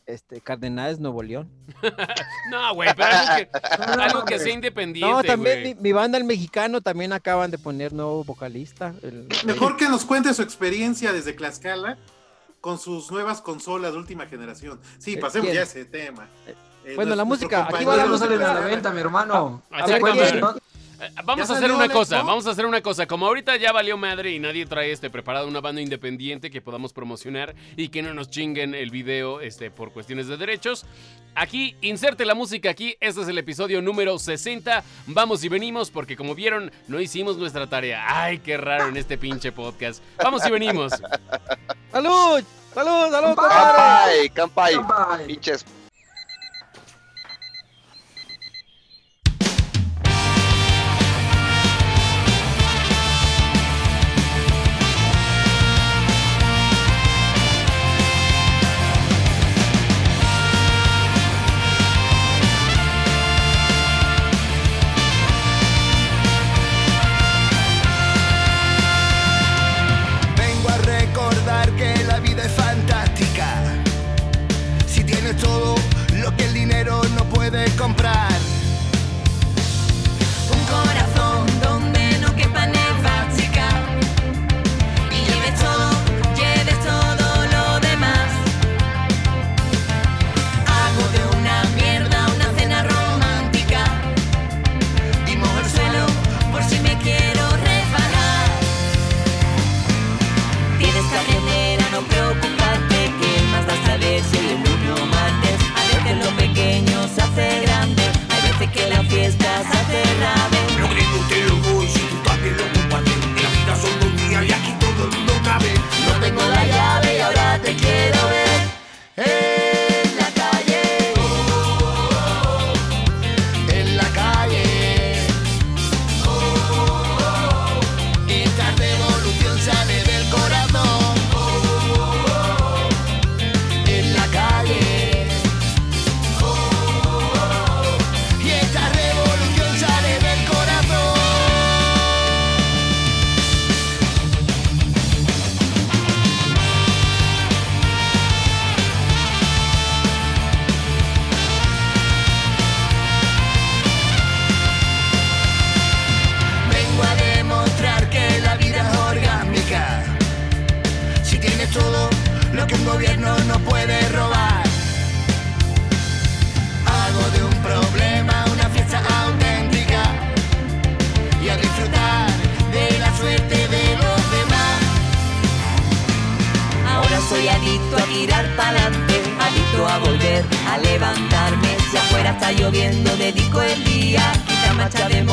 Este, Cardenales Nuevo León. No, güey, pero algo que, No, algo que sea independiente. No, también mi, mi banda el mexicano también acaban de poner nuevo vocalista. el- Mejor que nos cuente su experiencia desde Tlaxcala con sus nuevas consolas de última generación. Sí, Eh, pasemos ¿quién? ya a ese tema. Eh, Bueno, la nuestro música, aquí compañero Todavía no de la Tlaxcala. venta, mi hermano. Ah, A ver, exactamente. ¿cuál- Eh, Vamos ¿Ya a hacer una cosa, vamos a hacer una cosa. Como ahorita ya valió madre y nadie trae este preparado una banda independiente que podamos promocionar y que no nos chinguen el video este, por cuestiones de derechos. Aquí, inserte la música aquí. Este es el episodio número 60. Vamos y venimos porque como vieron, no hicimos nuestra tarea. Ay, qué raro en este pinche podcast. Vamos y venimos. ¡Salud! ¡Salud! ¡Salud! ¡Campay! ¡Campay! ¡Campay! Campay. Pinches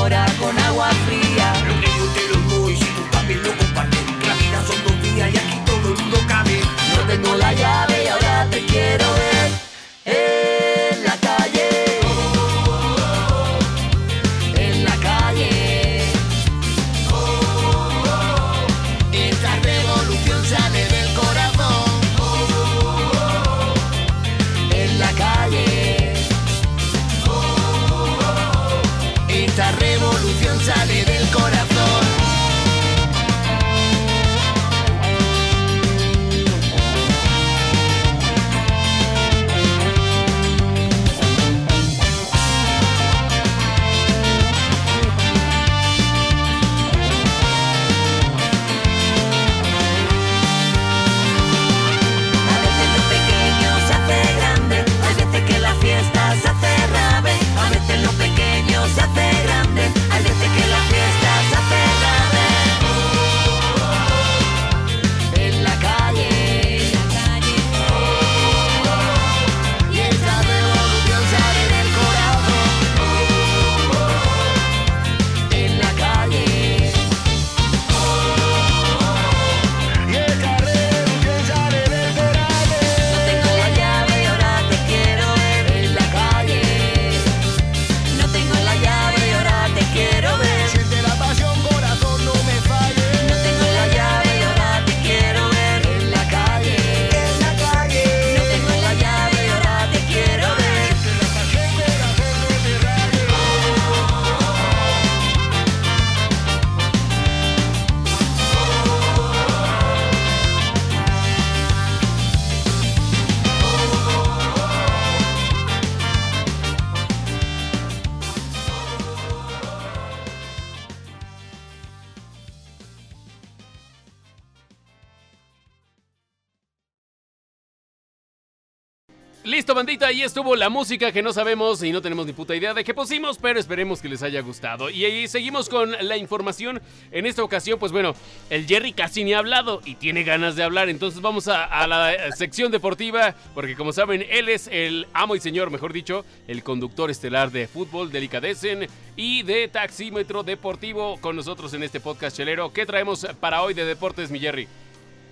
mora con Listo, bandita, ahí estuvo la música que no sabemos y no tenemos ni puta idea de qué pusimos, pero esperemos que les haya gustado. Y seguimos con la información. En esta ocasión, pues bueno, el Jerry casi ni ha hablado y tiene ganas de hablar, entonces vamos a, a la sección deportiva, porque como saben, él es el amo y señor, mejor dicho, el conductor estelar de fútbol, delicadecen y de taxímetro deportivo con nosotros en este podcast chelero. ¿Qué traemos para hoy de deportes, mi Jerry?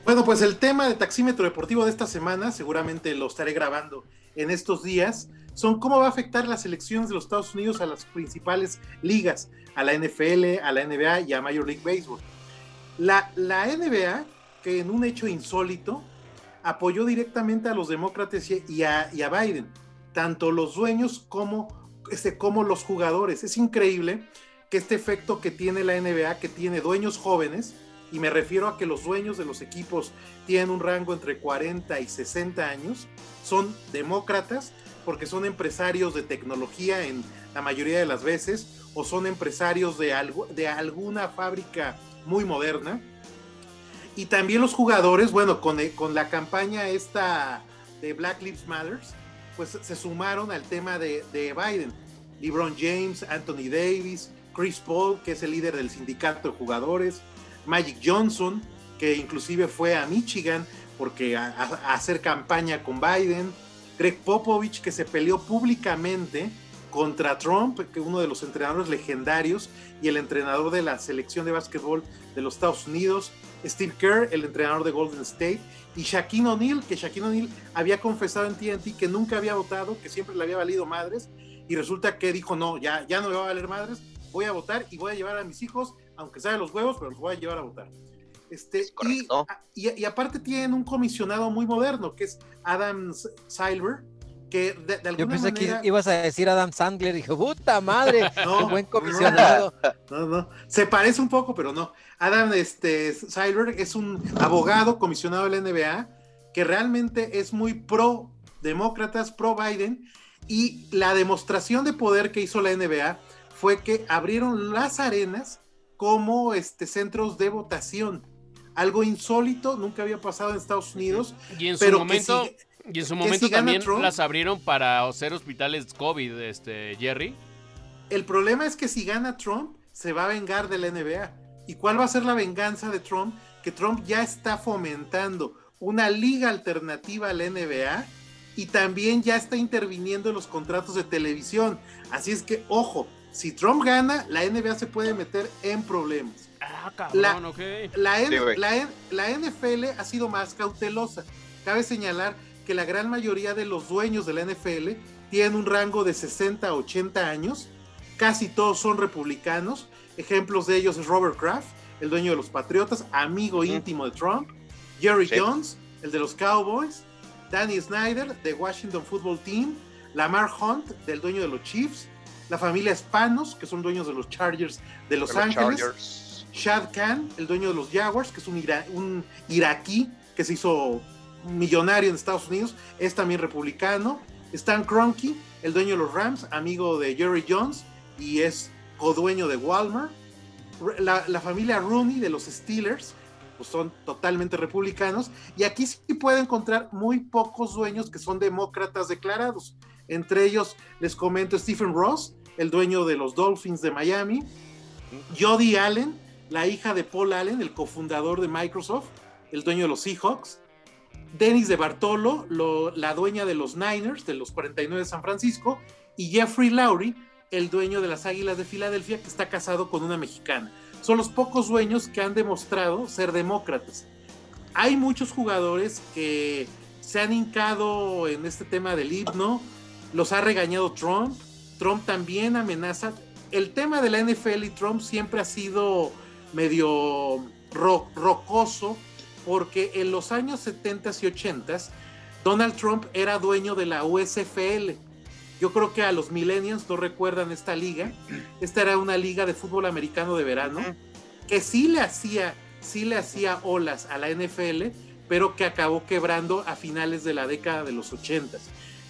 Bueno, pues el tema de taxímetro deportivo de esta semana, seguramente lo estaré grabando en estos días, son cómo va a afectar las elecciones de los Estados Unidos a las principales ligas, a la NFL, a la NBA y a Major League Baseball. La, la NBA, que en un hecho insólito, apoyó directamente a los demócratas y a Biden, tanto los dueños como, este, como los jugadores. Es increíble que este efecto que tiene la NBA, que tiene dueños jóvenes, y me refiero a que los dueños de los equipos tienen un rango entre 40 y 60 años, son demócratas porque son empresarios de tecnología en la mayoría de las veces o son empresarios de, algo, de alguna fábrica muy moderna. Y también los jugadores, bueno, con, con la campaña esta de Black Lives Matters, pues se sumaron al tema de, de Biden. LeBron James, Anthony Davis, Chris Paul, que es el líder del sindicato de jugadores, Magic Johnson, que inclusive fue a Michigan porque a, hacer campaña con Biden, Greg Popovich, que se peleó públicamente contra Trump, que uno de los entrenadores legendarios y el entrenador de la selección de básquetbol de los Estados Unidos, Steve Kerr, el entrenador de Golden State, y Shaquille O'Neal, que Shaquille O'Neal había confesado en TNT que nunca había votado, que siempre le había valido madres, y resulta que dijo, no, ya, ya no me va a valer madres, voy a votar y voy a llevar a mis hijos, aunque sea de los huevos, pero los voy a llevar a votar. Este, y, y, y, aparte tienen un comisionado muy moderno, que es Adam Silver, que de, de alguna Yo pensé manera... que ibas a decir Adam Sandler, dije, puta madre, no, buen comisionado. No, no, no, se parece un poco, pero no. Adam este, Silver es un abogado comisionado de la NBA que realmente es muy pro demócratas, pro Biden, y la demostración de poder que hizo la NBA fue que abrieron las arenas como este, centros de votación. Algo insólito, nunca había pasado en Estados Unidos. Y en su pero momento, que si, y en su que momento si gana también Trump- las abrieron para hacer hospitales COVID, este, Jerry. El problema es que si gana Trump, se va a vengar de la NBA. ¿Y cuál va a ser la venganza de Trump? Que Trump ya está fomentando una liga alternativa a la NBA y también ya está interviniendo en los contratos de televisión. Así es que, ojo, si Trump gana, la NBA se puede meter en problemas. Ah, cabrón, La- ok. La, N- Sí, güey. la N- la NFL ha sido más cautelosa. Cabe señalar que la gran mayoría de los dueños de la NFL tienen un rango de 60 a 80 años. Casi todos son republicanos. Ejemplos de ellos es Robert Kraft, el dueño de los Patriotas, amigo íntimo de Trump. Jerry Sí. Jones, el de los Cowboys. Danny Snyder, de Washington Football Team. Lamar Hunt, del dueño de los Chiefs. La familia Spanos, que son dueños de los Chargers de Los de los Ángeles. Chargers. Shad Khan, el dueño de los Jaguars, que es un, ira- un iraquí que se hizo millonario en Estados Unidos, es también republicano. Stan Kroenke, el dueño de los Rams, amigo de Jerry Jones y es codueño de Walmart. La, la familia Rooney de los Steelers, pues son totalmente republicanos. Y aquí sí puede encontrar muy pocos dueños que son demócratas declarados. Entre ellos les comento Stephen Ross, el dueño de los Dolphins de Miami. Jody Allen, la hija de Paul Allen, el cofundador de Microsoft, el dueño de los Seahawks. Dennis de Bartolo, lo- la dueña de los Niners, de los 49 de San Francisco. Y Jeffrey Lowry, el dueño de las Águilas de Filadelfia, que está casado con una mexicana. Son los pocos dueños que han demostrado ser demócratas. Hay muchos jugadores que se han hincado en este tema del himno, los ha regañado Trump, Trump también amenaza. El tema de la NFL y Trump siempre ha sido medio ro- rocoso porque en los años 70 y 80 Donald Trump era dueño de la USFL. Yo creo que a los millennials no recuerdan esta liga. Esta era una liga de fútbol americano de verano que sí le hacía, sí le hacía olas a la NFL, pero que acabó quebrando a finales de la década de los 80.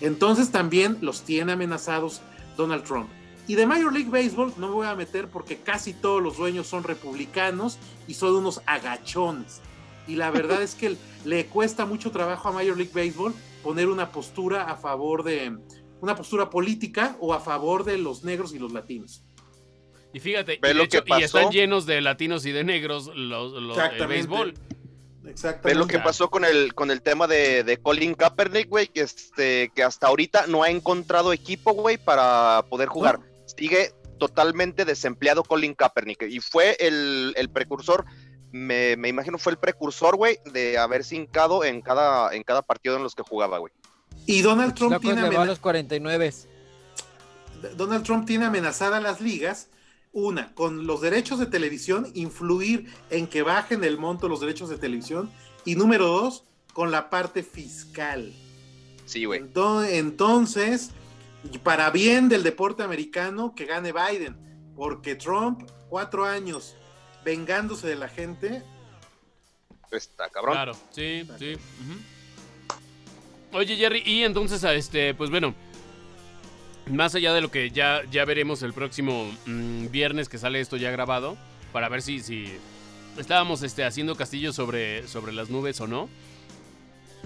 Entonces también los tiene amenazados Donald Trump. Y de Major League Baseball no me voy a meter porque casi todos los dueños son republicanos y son unos agachones. Y la verdad es que le cuesta mucho trabajo a Major League Baseball poner una postura a favor de una postura política o a favor de los negros y los latinos. Y fíjate, y, que están llenos de latinos y de negros los, los- el béisbol. Exactamente. Ve lo que pasó con el, con el tema de, de Colin Kaepernick, güey, que, este, que hasta ahorita no ha encontrado equipo, güey, para poder jugar. Sigue totalmente desempleado Colin Kaepernick. Y fue el, el precursor, me, me imagino fue el precursor, güey, de haberse hincado en cada, en cada partido en los que jugaba, güey. Y Donald Trump, tiene le va a los 49. Donald Trump tiene amenazada a las ligas, una, con los derechos de televisión, influir en que bajen el monto de los derechos de televisión, y número dos, con la parte fiscal. Sí, güey. Ento- Entonces, para bien del deporte americano, que gane Biden, porque Trump, cuatro años vengándose de la gente, Está cabrón. Claro, sí, sí. Oye, Jerry, y entonces, este, pues bueno, más allá de lo que ya, ya veremos el próximo mm, viernes que sale esto ya grabado, para ver si, si estábamos este, haciendo castillos sobre, sobre las nubes o no.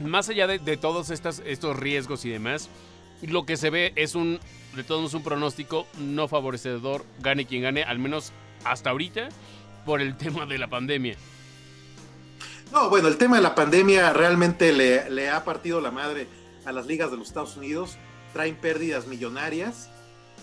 Más allá de, de todos estas, estos riesgos y demás, lo que se ve es un, de todos un pronóstico no favorecedor, gane quien gane, al menos hasta ahorita, por el tema de la pandemia. No, bueno, el tema de la pandemia realmente le, le ha partido la madre a las ligas de los Estados Unidos. Traen pérdidas millonarias.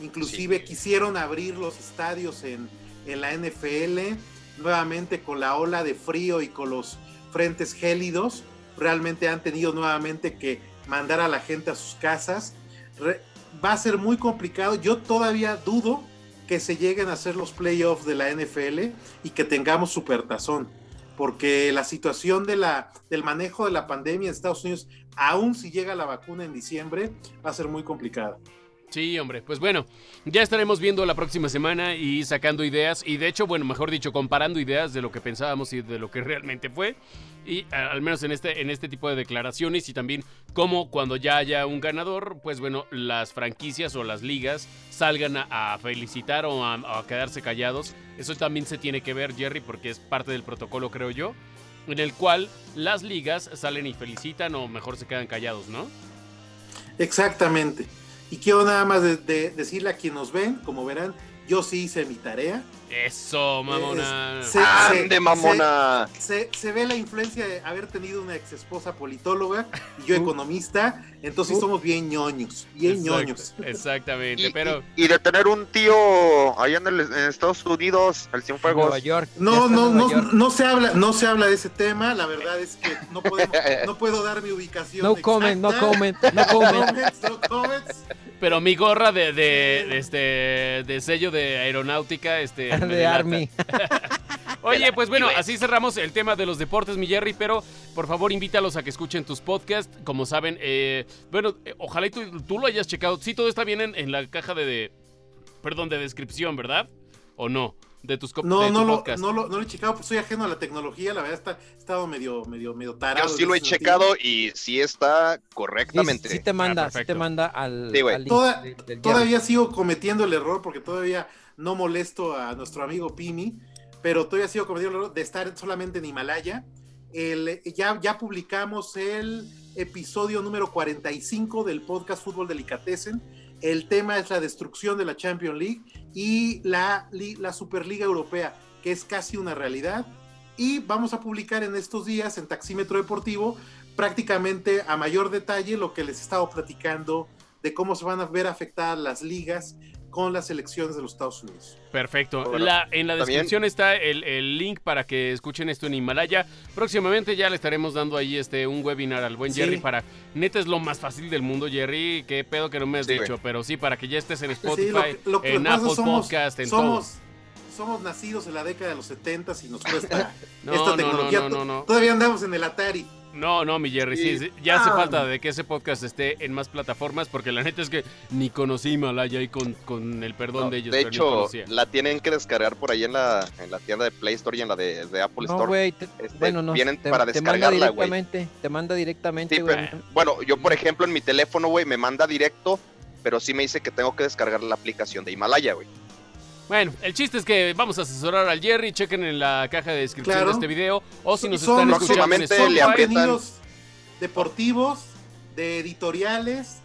Inclusive quisieron abrir los estadios en, en la NFL. Nuevamente con la ola de frío y con los frentes gélidos. Realmente han tenido nuevamente que mandar a la gente a sus casas. Re- va a ser muy complicado. Yo todavía dudo que se lleguen a hacer los playoffs de la NFL y que tengamos supertazón porque la situación de la, del manejo de la pandemia en Estados Unidos, aún si llega la vacuna en diciembre, va a ser muy complicada. Sí, hombre, pues bueno, ya estaremos viendo la próxima semana y sacando ideas y de hecho, bueno, mejor dicho, comparando ideas de lo que pensábamos y de lo que realmente fue y al menos en este en este tipo de declaraciones y también cómo cuando ya haya un ganador, pues bueno, las franquicias o las ligas salgan a, felicitar o a quedarse callados. Eso también se tiene que ver, Jerry, porque es parte del protocolo, creo yo, en el cual las ligas salen y felicitan o mejor se quedan callados, ¿no? Exactamente. Y quiero nada más de- de decirle a quien nos ven, como verán, yo sí hice mi tarea. Eso, mamona. Es- se- ¡Ande, se- mamona! Se, se ve la influencia de haber tenido una ex esposa politóloga y yo Uh. economista, entonces Uh. somos bien ñoños, bien Exacto, ñoños. Exactamente, Y, pero y- y de tener un tío allá en, el- en Estados Unidos, el En Cienfuegos. Nueva York. No, no, no, York. no se habla, no se habla de ese tema. La verdad es que no podemos, no puedo dar mi ubicación. No comment, no comment, no comments, no comments. pero mi gorra de, de, de este de sello de aeronáutica este De. Army. Oye, pues bueno, así cerramos el tema de los deportes, mi Jerry, pero por favor invítalos a que escuchen tus podcasts. Como saben, eh, bueno, eh, ojalá y tú, tú lo hayas checado. Sí, todo está bien en, en la caja de, de- perdón, de descripción, ¿verdad? ¿O no? De tus No, de tu no lo, podcast. no, lo, no lo he checado, pues soy ajeno a la tecnología. La verdad, está, he estado medio, medio, medio tarado. Yo sí lo he sentido. checado y sí está correctamente. sí te manda, sí te manda al, Sí, güey. al link Toda- del- del Todavía sigo cometiendo el error porque todavía no molesto a nuestro amigo Pimi, pero todavía sigo cometiendo de estar solamente en Himalaya. Ya, ya publicamos el episodio número 45 del podcast Fútbol Delicatessen. El tema es la destrucción de la Champions League y la, la Superliga Europea, que es casi una realidad. Y vamos a publicar en estos días en Taxímetro Deportivo prácticamente a mayor detalle lo que les he estado platicando de cómo se van a ver afectadas las ligas con las elecciones de los Estados Unidos. Perfecto. Bueno, La- en la descripción está el, el link para que escuchen esto en Himalaya. Próximamente ya le estaremos dando ahí este un webinar al buen Sí. Jerry para. Neta es lo más fácil del mundo, Jerry. Qué pedo que no me has Sí, dicho, güey. pero sí, para que ya estés en Sí, Spotify, lo lo en Apple somos- Podcast, en somos, somos nacidos en la década de los 70 y nos cuesta No, esta no, no, tecnología. no, no, no. Todavía andamos en el Atari. No, no, mi Jerry, sí, ya hace Ah. falta de que ese podcast esté en más plataformas, porque la neta es que ni conocí Himalaya y con, con el perdón No, de ellos. de hecho, la tienen que descargar por ahí en la, en la tienda de Play Store y en la de, de Apple No, Store. güey. te- Este, bueno, no. vienen te, para descargarla, güey. directamente. Te manda directamente, Sí, güey. pero- bueno, yo por ejemplo en mi teléfono, güey, me manda directo, pero sí me dice que tengo que descargar la aplicación de Himalaya, güey. Bueno, el chiste es que vamos a asesorar al Jerry, chequen en la caja de descripción Claro. de este video, o si nos Son- están escuchando en Spotify, le aprietan- deportivos de editoriales,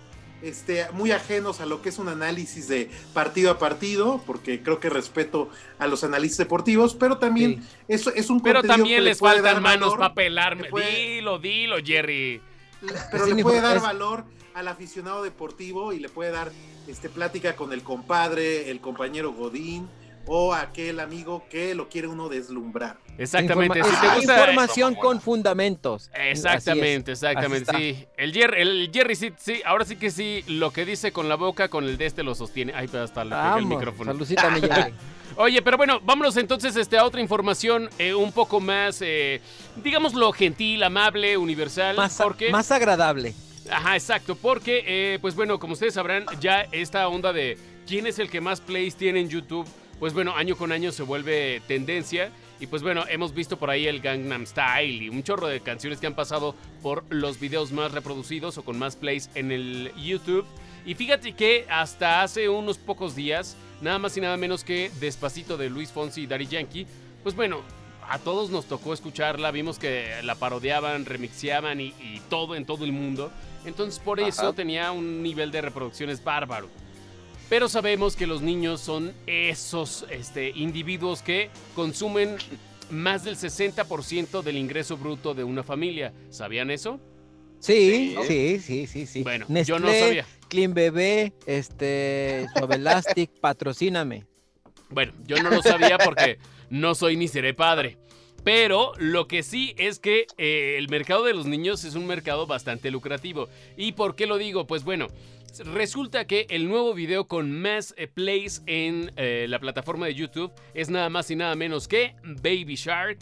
este, muy ajenos a lo que es un análisis de partido a partido, porque creo que respeto a los analistas deportivos, pero también Sí. es, es un Pero contenido también que le les puede faltan dar manos para pelarme. puede- Dilo, dilo, Jerry. pero Sí, le puede dar es- valor al aficionado deportivo y le puede dar este, plática con el compadre, el compañero Godín o aquel amigo que lo quiere uno deslumbrar. Exactamente. Informa- Si te es gusta. información Eso, con fundamentos. Exactamente, exactamente, sí. El Jerry, el Jerry sí, sí, ahora sí que sí, lo que dice con la boca, con el de este lo sostiene. Ay, pero hasta le pegué el micrófono. saludcita, mi Jerry. Oye, pero bueno, vámonos entonces este, a otra información eh, un poco más, eh, digámoslo, gentil, amable, universal. Más, porque, más agradable. Ajá, exacto, porque, eh, pues bueno, como ustedes sabrán, ya esta onda de quién es el que más plays tiene en YouTube, pues bueno, año con año se vuelve tendencia. Y pues bueno, hemos visto por ahí el Gangnam Style y un chorro de canciones que han pasado por los videos más reproducidos o con más plays en el YouTube. Y fíjate que hasta hace unos pocos días, nada más y nada menos que Despacito de Luis Fonsi y Daddy Yankee, pues bueno, a todos nos tocó escucharla, vimos que la parodiaban, remixeaban y, y todo en todo el mundo. Entonces por eso tenía un nivel de reproducciones bárbaro. Pero sabemos que los niños son esos este, individuos que consumen más del 60% del ingreso bruto de una familia. ¿Sabían eso? Sí, Sí. sí, sí, sí, sí. Bueno, Nestlé, yo no sabía. Clean Bebé, este, Suavelastic, patrocíname. Bueno, yo no lo sabía porque no soy ni seré padre. Pero lo que sí es que eh, el mercado de los niños es un mercado bastante lucrativo. ¿Y por qué lo digo? Pues bueno, resulta que el nuevo video con más eh, plays en eh, la plataforma de YouTube es nada más y nada menos que Baby Shark.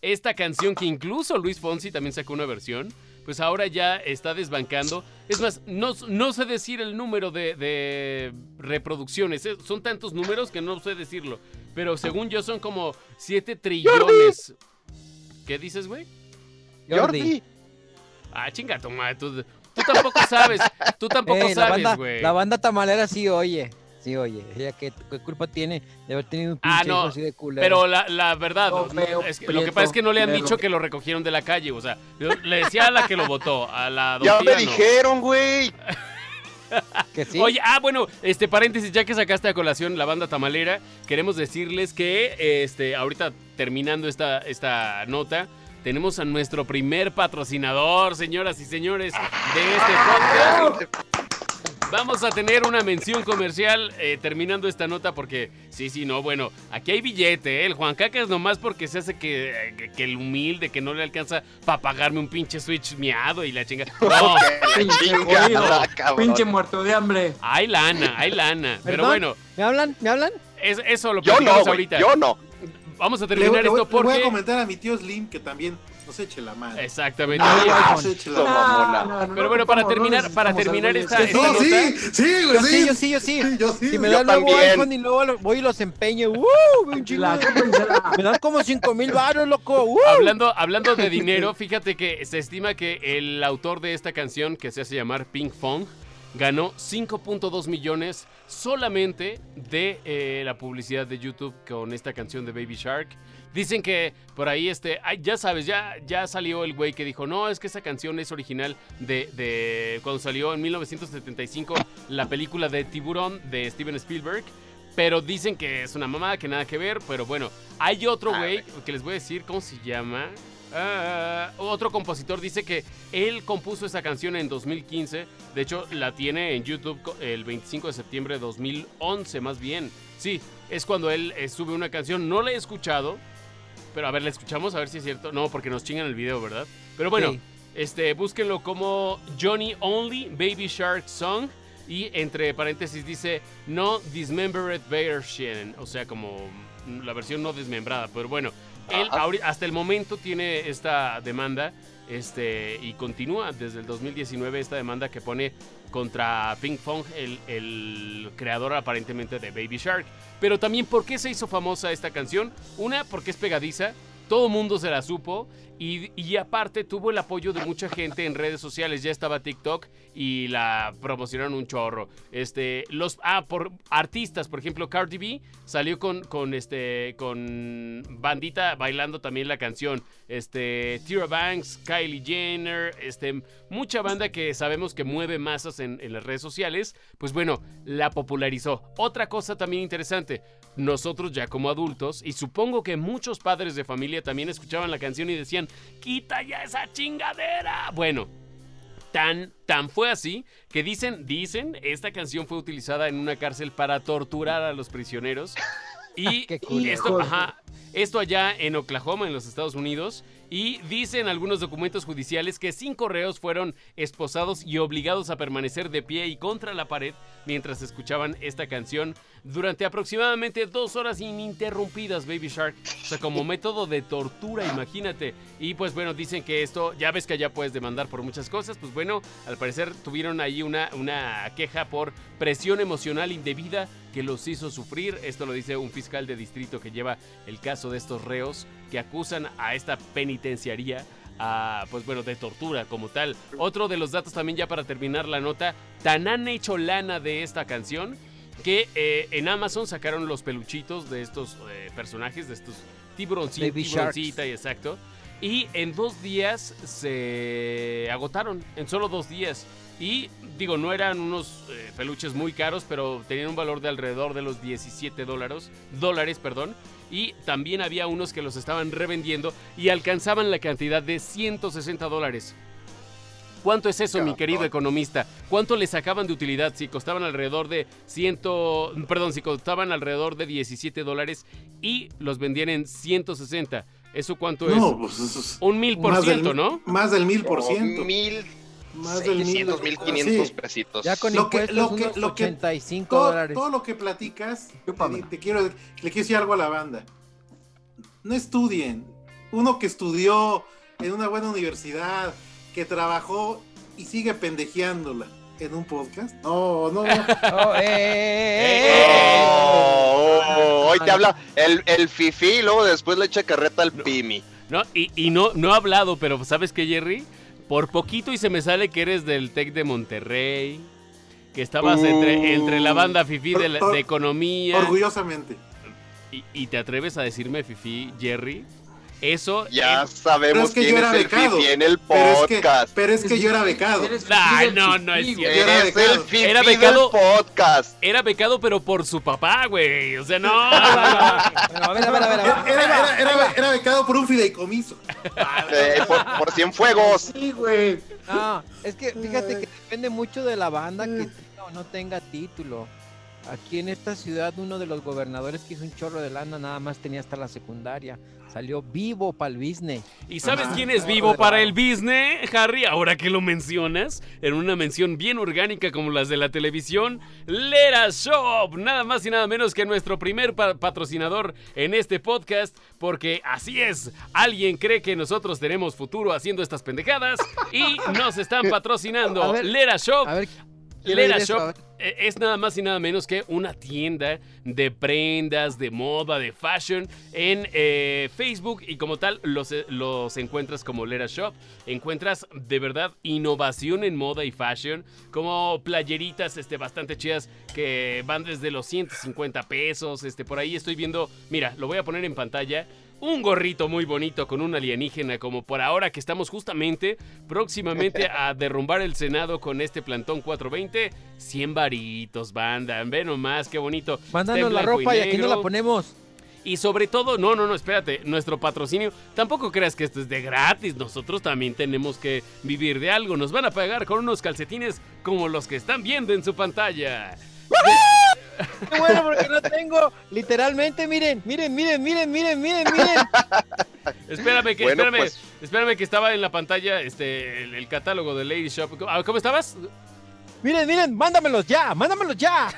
Esta canción que incluso Luis Fonsi también sacó una versión, pues ahora ya está desbancando. Es más, no, no sé decir el número de, de reproducciones. eh, Son tantos números que no sé decirlo. Pero según yo son como 7 trillones. ¿Qué dices, güey? Jordi. Ah, chinga, madre, Tú, tú tampoco sabes. Tú tampoco Ey, la, sabes, banda, güey. la banda tamalera sí oye. Sí, oye. Ella qué, qué culpa tiene de haber tenido un Ah, pinche no, hijo así de culero. Pero la, la verdad, No, no, feo, es que lo que pasa es que no le han dicho que lo recogieron de la calle. O sea, le decía a la que lo votó, a la Ya me no. dijeron, güey. que sí. Oye, ah, bueno, este paréntesis, ya que sacaste a colación la banda tamalera, queremos decirles que este, ahorita terminando esta, esta nota, tenemos a nuestro primer patrocinador, señoras y señores, de este podcast. Vamos a tener una mención comercial eh, terminando esta nota porque, sí, sí, no, bueno, aquí hay billete, ¿eh? El Juan Cacas nomás porque se hace que, que, que el humilde, que no le alcanza para pagarme un pinche Switch miado y la chinga. No, Pinche Chingada, muerto de hambre. hay lana, hay lana. Pero bueno, ¿Me hablan? ¿Me hablan? es- eso lo Yo no, ahorita. Yo no. Vamos a Le, terminar le voy- esto le voy a comentar a mi tío Slim que también nos eche la mano. Exactamente. Ah, Nos eche la No, mano. no, no, Pero no bueno, para terminar- no para terminar esta- esta Sí, nota- sí, sí, güey, Yo sí, sí. yo sí, yo sí. Sí, yo sí. Si me yo dan nuevo también. iPhone y luego lo- voy y los empeño, ¡uh! Un chingo. Me dan como 5 mil baros, loco. ¡uh! Hablando, hablando de dinero, fíjate que se estima que el autor de esta canción, que se hace llamar Pink Fong, ganó 5.2 millones solamente de eh, la publicidad de YouTube con esta canción de Baby Shark. Dicen que por ahí, este, ay, ya sabes, ya, ya salió el güey que dijo, no, es que esa canción es original de, de cuando salió en 1975 la película de Tiburón de Steven Spielberg. Pero dicen que es una mamada, que nada que ver. Pero bueno, hay otro Ah, güey que les voy a decir, ¿cómo se llama? Ah, otro compositor dice que él compuso esa canción en 2015. De hecho, la tiene en YouTube el 25 de septiembre de 2011, más bien. Sí, es cuando él eh, sube una canción. No la he escuchado. Pero a ver, la escuchamos a ver si es cierto. No, porque nos chingan el video, ¿verdad? Pero bueno, Sí. este, búsquenlo como Johnny Only Baby Shark Song. Y entre paréntesis dice No Dismembered Version. O sea, como la versión no desmembrada. Pero bueno, él hasta el momento tiene esta demanda. Este, y continúa desde el 2019 esta demanda que pone contra Pink Fong, el, el creador aparentemente de Baby Shark. Pero también, ¿por qué se hizo famosa esta canción? Una, porque es pegadiza, todo mundo se la supo. Y, aparte tuvo el apoyo de mucha gente en redes sociales. Ya estaba TikTok y la promocionaron un chorro. Este, los, ah, por artistas, por ejemplo, Cardi B salió con, con este, con bandita bailando también la canción. Este, Tyra Banks, Kylie Jenner, este, mucha banda que sabemos que mueve masas en las redes sociales. Pues bueno, la popularizó. Otra cosa también interesante. Nosotros ya como adultos, y supongo que muchos padres de familia también escuchaban la canción y decían, quita ya esa chingadera. Bueno, tan, tan fue así que dicen, dicen, esta canción fue utilizada en una cárcel para torturar a los prisioneros. Y esto, ajá, esto allá en Oklahoma, en los Estados Unidos. Y dicen algunos documentos judiciales que cinco reos fueron esposados y obligados a permanecer de pie y contra la pared mientras escuchaban esta canción durante aproximadamente dos horas ininterrumpidas, Baby Shark. O sea, como método de tortura, imagínate. Y pues bueno, dicen que esto, ya ves que allá puedes demandar por muchas cosas. Pues bueno, al parecer tuvieron ahí una, una queja por presión emocional indebida que los hizo sufrir. Esto lo dice un fiscal de distrito que lleva el caso de estos reos que acusan a esta penitenciaría pues bueno, de tortura como tal. Otro de los datos también ya para terminar la nota, tan han hecho lana de esta canción que eh, en Amazon sacaron los peluchitos de estos eh, personajes, de estos tiburoncitos, tiburoncita y exacto. Y en dos días se agotaron, en solo dos días. Y digo, no eran unos eh, peluches muy caros, pero tenían un valor de alrededor de los 17 dólares, dólares, perdón. Y también había unos que los estaban revendiendo y alcanzaban la cantidad de 160 dólares. ¿Cuánto es eso, mi querido economista? ¿Cuánto le sacaban de utilidad si costaban alrededor de 100, perdón, si costaban alrededor de 17 dólares y los vendían en 160? ¿Eso cuánto es? No, pues eso es Un mil por del- ciento, ¿no? Más del mil por ciento. mil Más del mil. seiscientos, mil quinientos Sí. pesitos. Ya con Lo que- lo que- lo que- 85 Todo, dólares. todo lo que platicas, te, te quiero, le quiero decir algo a la banda. No estudien. Uno que estudió en una buena universidad, que trabajó y sigue pendejeándola en un podcast. No, no. Oh, eh, eh, eh, eh. Oh, oh, hoy te habla el, el fifi y luego después le echa carreta al pimi. No, y, y no, no he hablado, pero ¿sabes qué, Jerry? Por poquito y se me sale que eres del TEC de Monterrey, que estabas Uh. entre, entre la banda FIFI de, de economía. Orgullosamente. Y, y te atreves a decirme FIFI, Jerry? Eso... Ya sabemos Pero es que quién yo es era el becado. fifi en el Pero es que, podcast. pero es que yo era becado. Fifi no, no es cierto. güey. Era becado. el fifi Era del becado. podcast. era becado, pero por su papá, güey. O sea, no. A ver, a ver, a ver. a ver. Era, era- era- becado por un fideicomiso. Eh, por, por Cienfuegos. Sí, güey. No, es que fíjate que depende mucho de la banda que tenga o no tenga título. Aquí en esta ciudad uno de los gobernadores que hizo un chorro de lana nada más tenía hasta la secundaria. Salió vivo para el business. ¿Y sabes quién es vivo para el business, Harry? Ahora que lo mencionas, en una mención bien orgánica como las de la televisión, Lera Shop, nada más y nada menos que nuestro primer pa- patrocinador en este podcast, porque así es, alguien cree que nosotros tenemos futuro haciendo estas pendejadas y nos están patrocinando. Ver, Lera Shop A ver, Lera Shop eh, es nada más y nada menos que una tienda de prendas, de moda, de fashion en eh, Facebook y como tal los, eh, los encuentras como Lera Shop. Encuentras de verdad innovación en moda y fashion, como playeritas este, bastante chidas que van desde los 150 pesos. Este, por ahí estoy viendo, mira, lo voy a poner en pantalla. Un gorrito muy bonito con un alienígena, como por ahora que estamos justamente próximamente a derrumbar el Senado con este plantón 420. 100 varitos, banda. Ve nomás, qué bonito. Mándanos la ropa y aquí no la ponemos. Y sobre todo, no, no, no, espérate, nuestro patrocinio, tampoco creas que esto es de gratis, nosotros también tenemos que vivir de algo, nos van a pagar con unos calcetines como los que están viendo en su pantalla. Qué bueno porque no tengo. Literalmente, miren, miren, miren, miren, miren, miren, miren. Espérame que, Bueno, espérame, pues. espérame que estaba en la pantalla este, el, el catálogo de Lady Shop. Ah, ¿Cómo estabas? Miren, miren, mándamelos ya, mándamelos ya.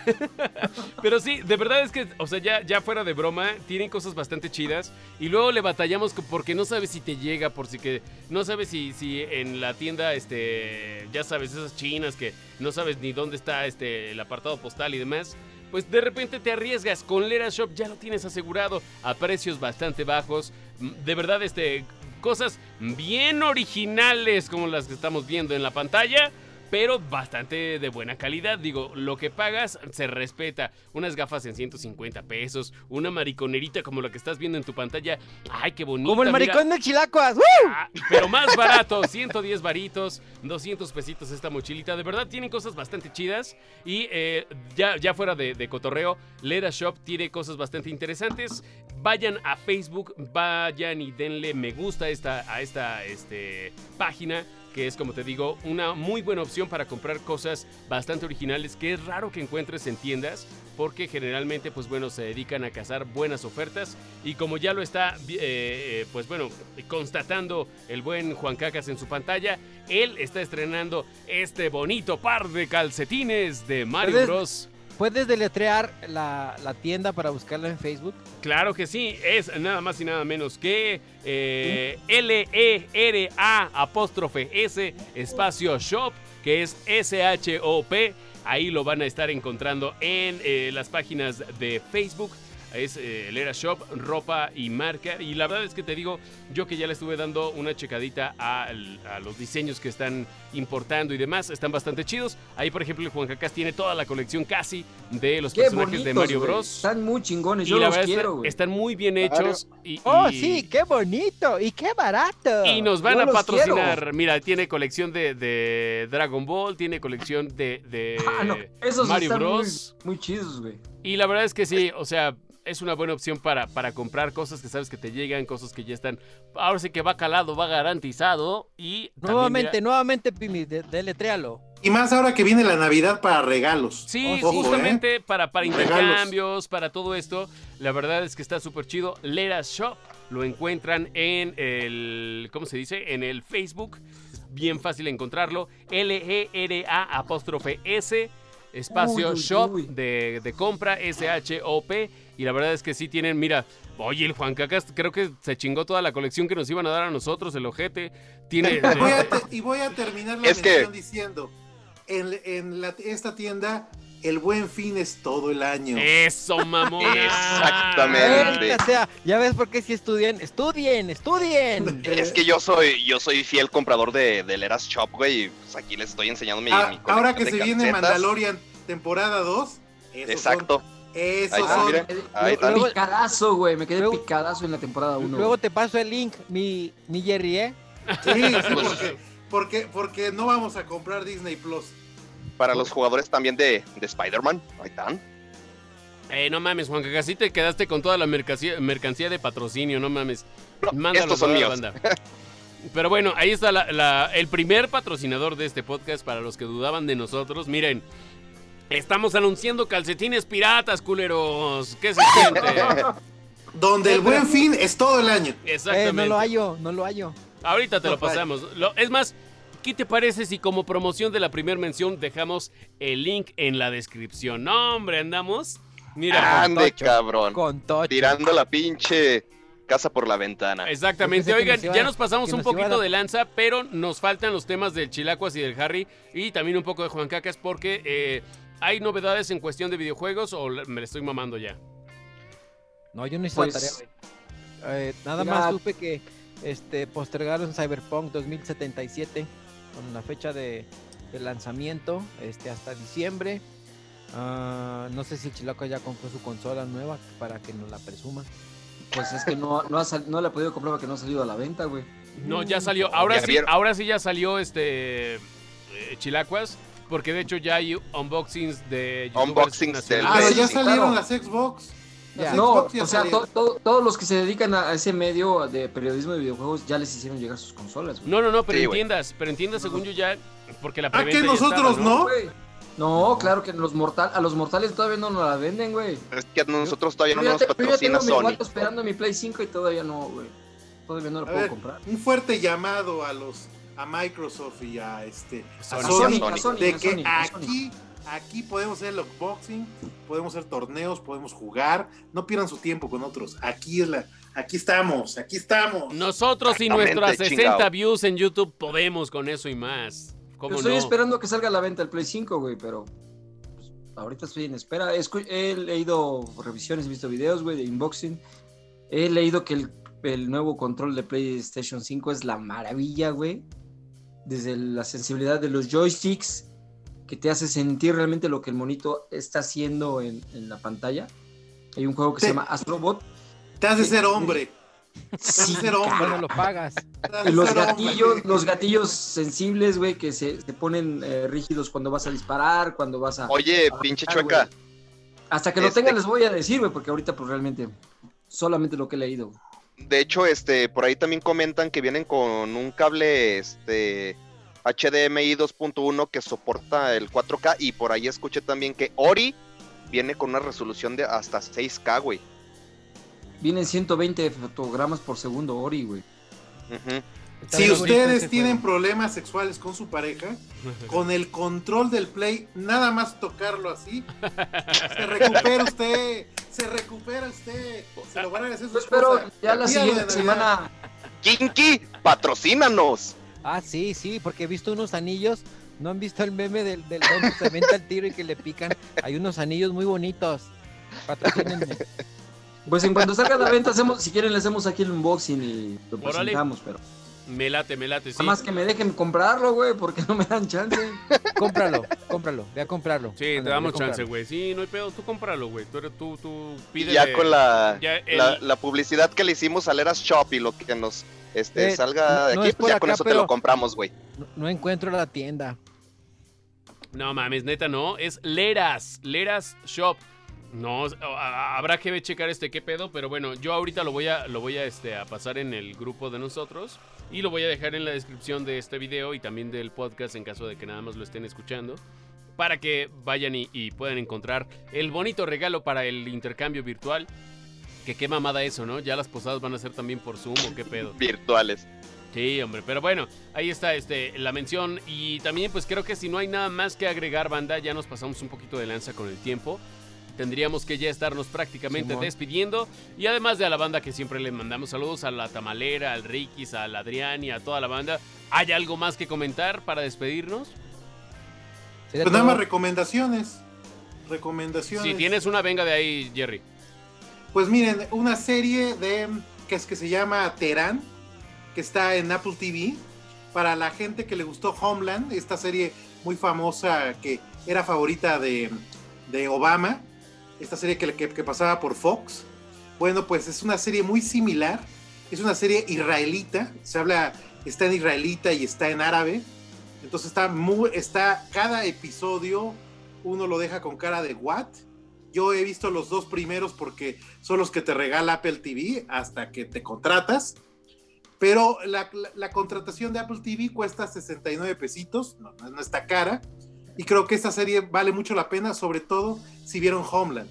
Pero sí, de verdad es que, o sea, ya, ya fuera de broma, tienen cosas bastante chidas. Y luego le batallamos porque no sabes si te llega, por si que. No sabes si, si en la tienda, este. Ya sabes, esas chinas que no sabes ni dónde está este, el apartado postal y demás. Pues de repente te arriesgas. Con Lera Shop ya lo tienes asegurado a precios bastante bajos. Mm, De verdad, este. cosas bien originales como las que estamos viendo en la pantalla. Pero bastante de buena calidad. Digo, lo que pagas se respeta. Unas gafas en 150 pesos. Una mariconerita como la que estás viendo en tu pantalla. Ay, qué bonita. Como el mira. maricón de Chilacuas. ¡Woo! Ah, pero más barato, 110 varitos, 200 pesitos esta mochilita. De verdad tienen cosas bastante chidas. Y eh, ya, ya fuera de, de cotorreo, Lera Shop tiene cosas bastante interesantes. Vayan a Facebook, vayan y denle me gusta a esta, a esta este, página. Que es, como te digo, una muy buena opción para comprar cosas bastante originales que es raro que encuentres en tiendas. Porque generalmente, pues bueno, se dedican a cazar buenas ofertas. Y como ya lo está, eh, eh, pues bueno, constatando el buen Juan Cacas en su pantalla, él está estrenando este bonito par de calcetines de Mario ¿Puedes- Bros. ¿Puedes deletrear la, la tienda para buscarla en Facebook? Claro que sí, es nada más y nada menos que eh, L-E-R-A apóstrofe S espacio shop, que es S-H-O-P. Ahí lo van a estar encontrando en eh, las páginas de Facebook. Es eh, el Era Shop, ropa y marca. Y la verdad es que te digo, yo que ya le estuve dando una checadita a, los diseños que están importando y demás, están bastante chidos. Ahí, por ejemplo, el Juan Cacas tiene toda la colección casi de los Qué personajes bonitos, de Mario. Bros. Están muy chingones, Y yo la los quiero, güey. están muy bien hechos. Y, ¡Oh, y- sí! ¡Qué bonito! ¡Y qué barato! Y nos van Yo a patrocinar. quiero. Mira, tiene colección de, de Dragon Ball, tiene colección de, de Ah, no, esos Mario están muy- Bros. Muy, chidos, güey. Y la verdad es que sí, o sea, es una buena opción para, para comprar cosas que sabes que te llegan, cosas que ya están. Ahora sí que va calado, va garantizado. Y Nuevamente, mira- nuevamente, Pimi, de- deletréalo. Y más ahora que viene la Navidad para regalos. Sí, Ojo, justamente para, para Regalos. intercambios, para todo esto. La verdad es que está súper chido. Leras Shop lo encuentran en el. ¿Cómo se dice? En el Facebook. Bien fácil encontrarlo. L-E-R-A apóstrofe S. Espacio Uy, uy, Shop uy. De, de compra S-H-O-P. Y la verdad es que sí tienen, mira. Oye, el Juan Cacas creo que se chingó toda la colección que nos iban a dar a nosotros, el ojete. Tiene. Voy a te- y voy a terminar la Es que- mención diciendo, en, en la- esta tienda, el buen fin es todo el año. Eso, mamón. Exactamente. Sea, ya ves por qué si estudien, estudien, estudien. Es que yo soy, yo soy fiel comprador de, del Eras Shop, güey. y Pues aquí les estoy enseñando mi, Ah, mi ahora que de se viene. Mandalorian temporada 2, esos Exacto. son, esos Ahí está, son-. Ahí. Luego- Picadazo, güey. Me quedé luego- picadazo en la temporada 1. Luego te paso el link, mi, mi Jerry, ¿eh? Sí, sí, porque, porque, porque no vamos a comprar Disney Plus. Para los jugadores también de, de Spider-Man. Ahí están. Eh, no mames, Juan Cacas, sí te quedaste con toda la mercancía, mercancía de patrocinio, no mames. Mándalo estos son a toda la míos. banda. Pero bueno, ahí está la- la- el primer patrocinador de este podcast para los que dudaban de nosotros. Miren, estamos anunciando calcetines piratas, culeros. ¿Qué se siente? Donde el buen fin es todo el año. Eh, Exactamente. no lo hallo, no lo hallo. Ahorita te lo No pasamos. Lo- es más, ¿qué te parece si como promoción de la primera mención dejamos el link en la descripción? No, hombre, andamos. Mira, Ande, Tocho. cabrón. Con Tocho. Tirando la pinche casa por la ventana. Exactamente. Oigan, nos ya nos pasamos un nos poquito de lanza, pero nos faltan los temas del Chilacuas y del Harry y también un poco de Juan Cacas porque eh, hay novedades en cuestión de videojuegos o me la estoy mamando ya. No, yo no hice Pues, la tarea, güey. Eh, nada mira- más supe que este, postergaron Cyberpunk 2077 con la fecha de, de lanzamiento este, hasta diciembre. Ah, no sé si el Chilaco ya compró su consola nueva para que nos la presuma. Pues es que no, no, ha sal- no le he podido comprar porque no ha salido a la venta, güey. No, ya salió. Ahora Ya sí, vieron. ahora sí ya salió este eh, Chilacuas. Porque de hecho ya hay unboxings de Unboxings del- Ah, ya salieron claro. las Xbox. Ya. No, o sea, to- to- todos los que se dedican a a ese medio de periodismo de videojuegos ya les hicieron llegar sus consolas, güey. No, no, no, pero Sí, en güey. tiendas, pero en tiendas según yo ya, porque la Ah, preventa que ya nosotros estaba, no. Güey. No, claro que los mortal, a los mortales todavía no nos la venden, güey. Es que a nosotros todavía no Yo ya, nos te- yo ya patrocina tengo mi Sony. esperando mi Play 5 y todavía no, güey. Todavía no lo A puedo ver, comprar. un fuerte llamado a los a Microsoft y a este a Sony. A Sony, a Sony, de a que a Sony. aquí aquí podemos hacer el unboxing, podemos hacer torneos, podemos jugar, no pierdan su tiempo con otros. Aquí es la aquí estamos, aquí estamos. Nosotros y nuestras 60 chingao. views en YouTube podemos con eso y más. ¿Cómo estoy no? esperando que salga a la venta el Play 5, güey, pero pues, ahorita estoy en espera. Escu- He leído revisiones, he visto videos, güey, de unboxing. He leído que el, el nuevo control de PlayStation 5 es la maravilla, güey. Desde la sensibilidad de los joysticks, que te hace sentir realmente lo que el monito está haciendo en, en la pantalla. Hay un juego que se Sí. llama Astrobot. Te hace Sí. ser hombre. Te hace ser hombre. Cuando lo pagas. Los hombre. gatillos, los gatillos sensibles, güey, que se, se ponen eh, rígidos cuando vas a disparar, cuando vas a... Oye, a pinche chueca. Hasta que lo Este- tenga les voy a decir, güey, porque ahorita pues realmente solamente lo que he leído. De hecho, este, por ahí también comentan que vienen con un cable, este, HDMI 2.1 que soporta el 4K y por ahí escuché también que Ori viene con una resolución de hasta 6K, güey. Vienen 120 fotogramas por segundo, Ori, güey. Si ustedes tienen juego. problemas sexuales con su pareja, con el control del play, nada más tocarlo así, se recupera usted, se recupera usted, se lo van a agradecer su Pues, pero esposa. ya la siguiente semana... Kinky, patrocínanos. Ah, sí, sí, porque he visto unos anillos. ¿No han visto el meme del, del don que se aventa el tiro y que le pican? Hay unos anillos muy bonitos. Patrocínenme. Pues en cuanto salga la venta, hacemos, si quieren, le hacemos aquí el unboxing y lo Órale. presentamos, pero... Me late, me late, sí. Nada más que me dejen comprarlo, güey, porque no me dan chance. Cómpralo, cómpralo, ve a comprarlo. Sí, te damos chance, güey. Sí, no hay pedo, tú cómpralo, güey. Tú, eres- tú, tú pídele. ya con la, ya el- la, la publicidad que le hicimos al Eras Shop y lo que nos este, Eh, salga de no aquí, es pues ya con eso te lo compramos, güey. No, no encuentro la tienda. No mames, neta, no. Es Leras, Leras Shop. No, a- a- habrá que checar este qué pedo, pero bueno, yo ahorita lo voy a, lo voy a, este, a pasar en el grupo de nosotros y lo voy a dejar en la descripción de este video y también del podcast en caso de que nada más lo estén escuchando para que vayan y, y puedan encontrar el bonito regalo para el intercambio virtual. Que qué mamada eso, ¿no? Ya las posadas van a ser también por Zoom o qué pedo. Virtuales. Sí, hombre, pero bueno, ahí está este, la mención y también pues creo que si no hay nada más que agregar, banda, ya nos pasamos un poquito de lanza con el tiempo. Tendríamos que ya estarnos prácticamente Simón. despidiendo y además de a la banda que siempre le mandamos saludos a la Tamalera, al Rikis, al Adrián y a toda la banda. ¿Hay algo más que comentar para despedirnos? Pues nada más recomendaciones. Recomendaciones. Si tienes una, venga de ahí, Jerry. Pues miren, una serie de que es que se llama Terán, que está en Apple TV. Para la gente que le gustó Homeland, esta serie muy famosa que era favorita de, de Obama, esta serie que, que- que pasaba por Fox. Bueno, pues es una serie muy similar. Es una serie israelita. Se habla, está en israelita y está en árabe. Entonces está muy, está cada episodio uno lo deja con cara de what. Yo he visto los dos primeros porque son los que te regala Apple TV hasta que te contratas. Pero la, contratación de Apple TV cuesta 69 pesitos, no, no- está cara. Y creo que esta serie vale mucho la pena, sobre todo si vieron Homeland.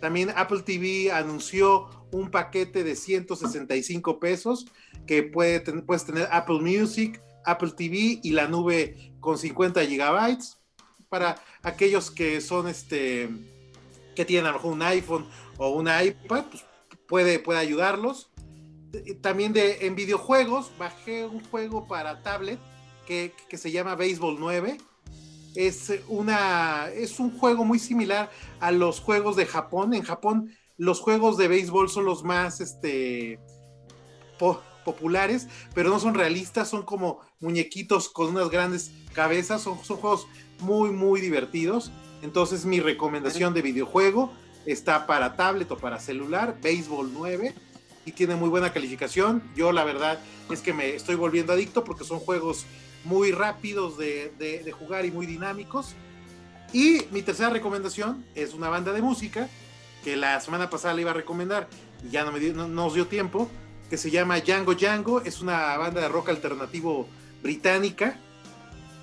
También Apple TV anunció un paquete de 165 pesos que puede puedes tener Apple Music, Apple TV y la nube con 50 gigabytes para aquellos que son este que tienen a lo mejor un iPhone o un iPad, pues puede, puede ayudarlos. También de, en videojuegos, bajé un juego para tablet que, que se llama Baseball 9. Es, una, es un juego muy similar a los juegos de Japón. En Japón los juegos de béisbol son los más este, po- populares, pero no son realistas, son como muñequitos con unas grandes cabezas, son, son juegos muy, muy divertidos. Entonces mi recomendación de videojuego está para tablet o para celular, Baseball 9, y tiene muy buena calificación. Yo la verdad es que me estoy volviendo adicto porque son juegos muy rápidos de, jugar y muy dinámicos. Y mi tercera recomendación es una banda de música que la semana pasada le iba a recomendar y ya no, me dio- no nos dio tiempo, que se llama Django Django, es una banda de rock alternativo británica.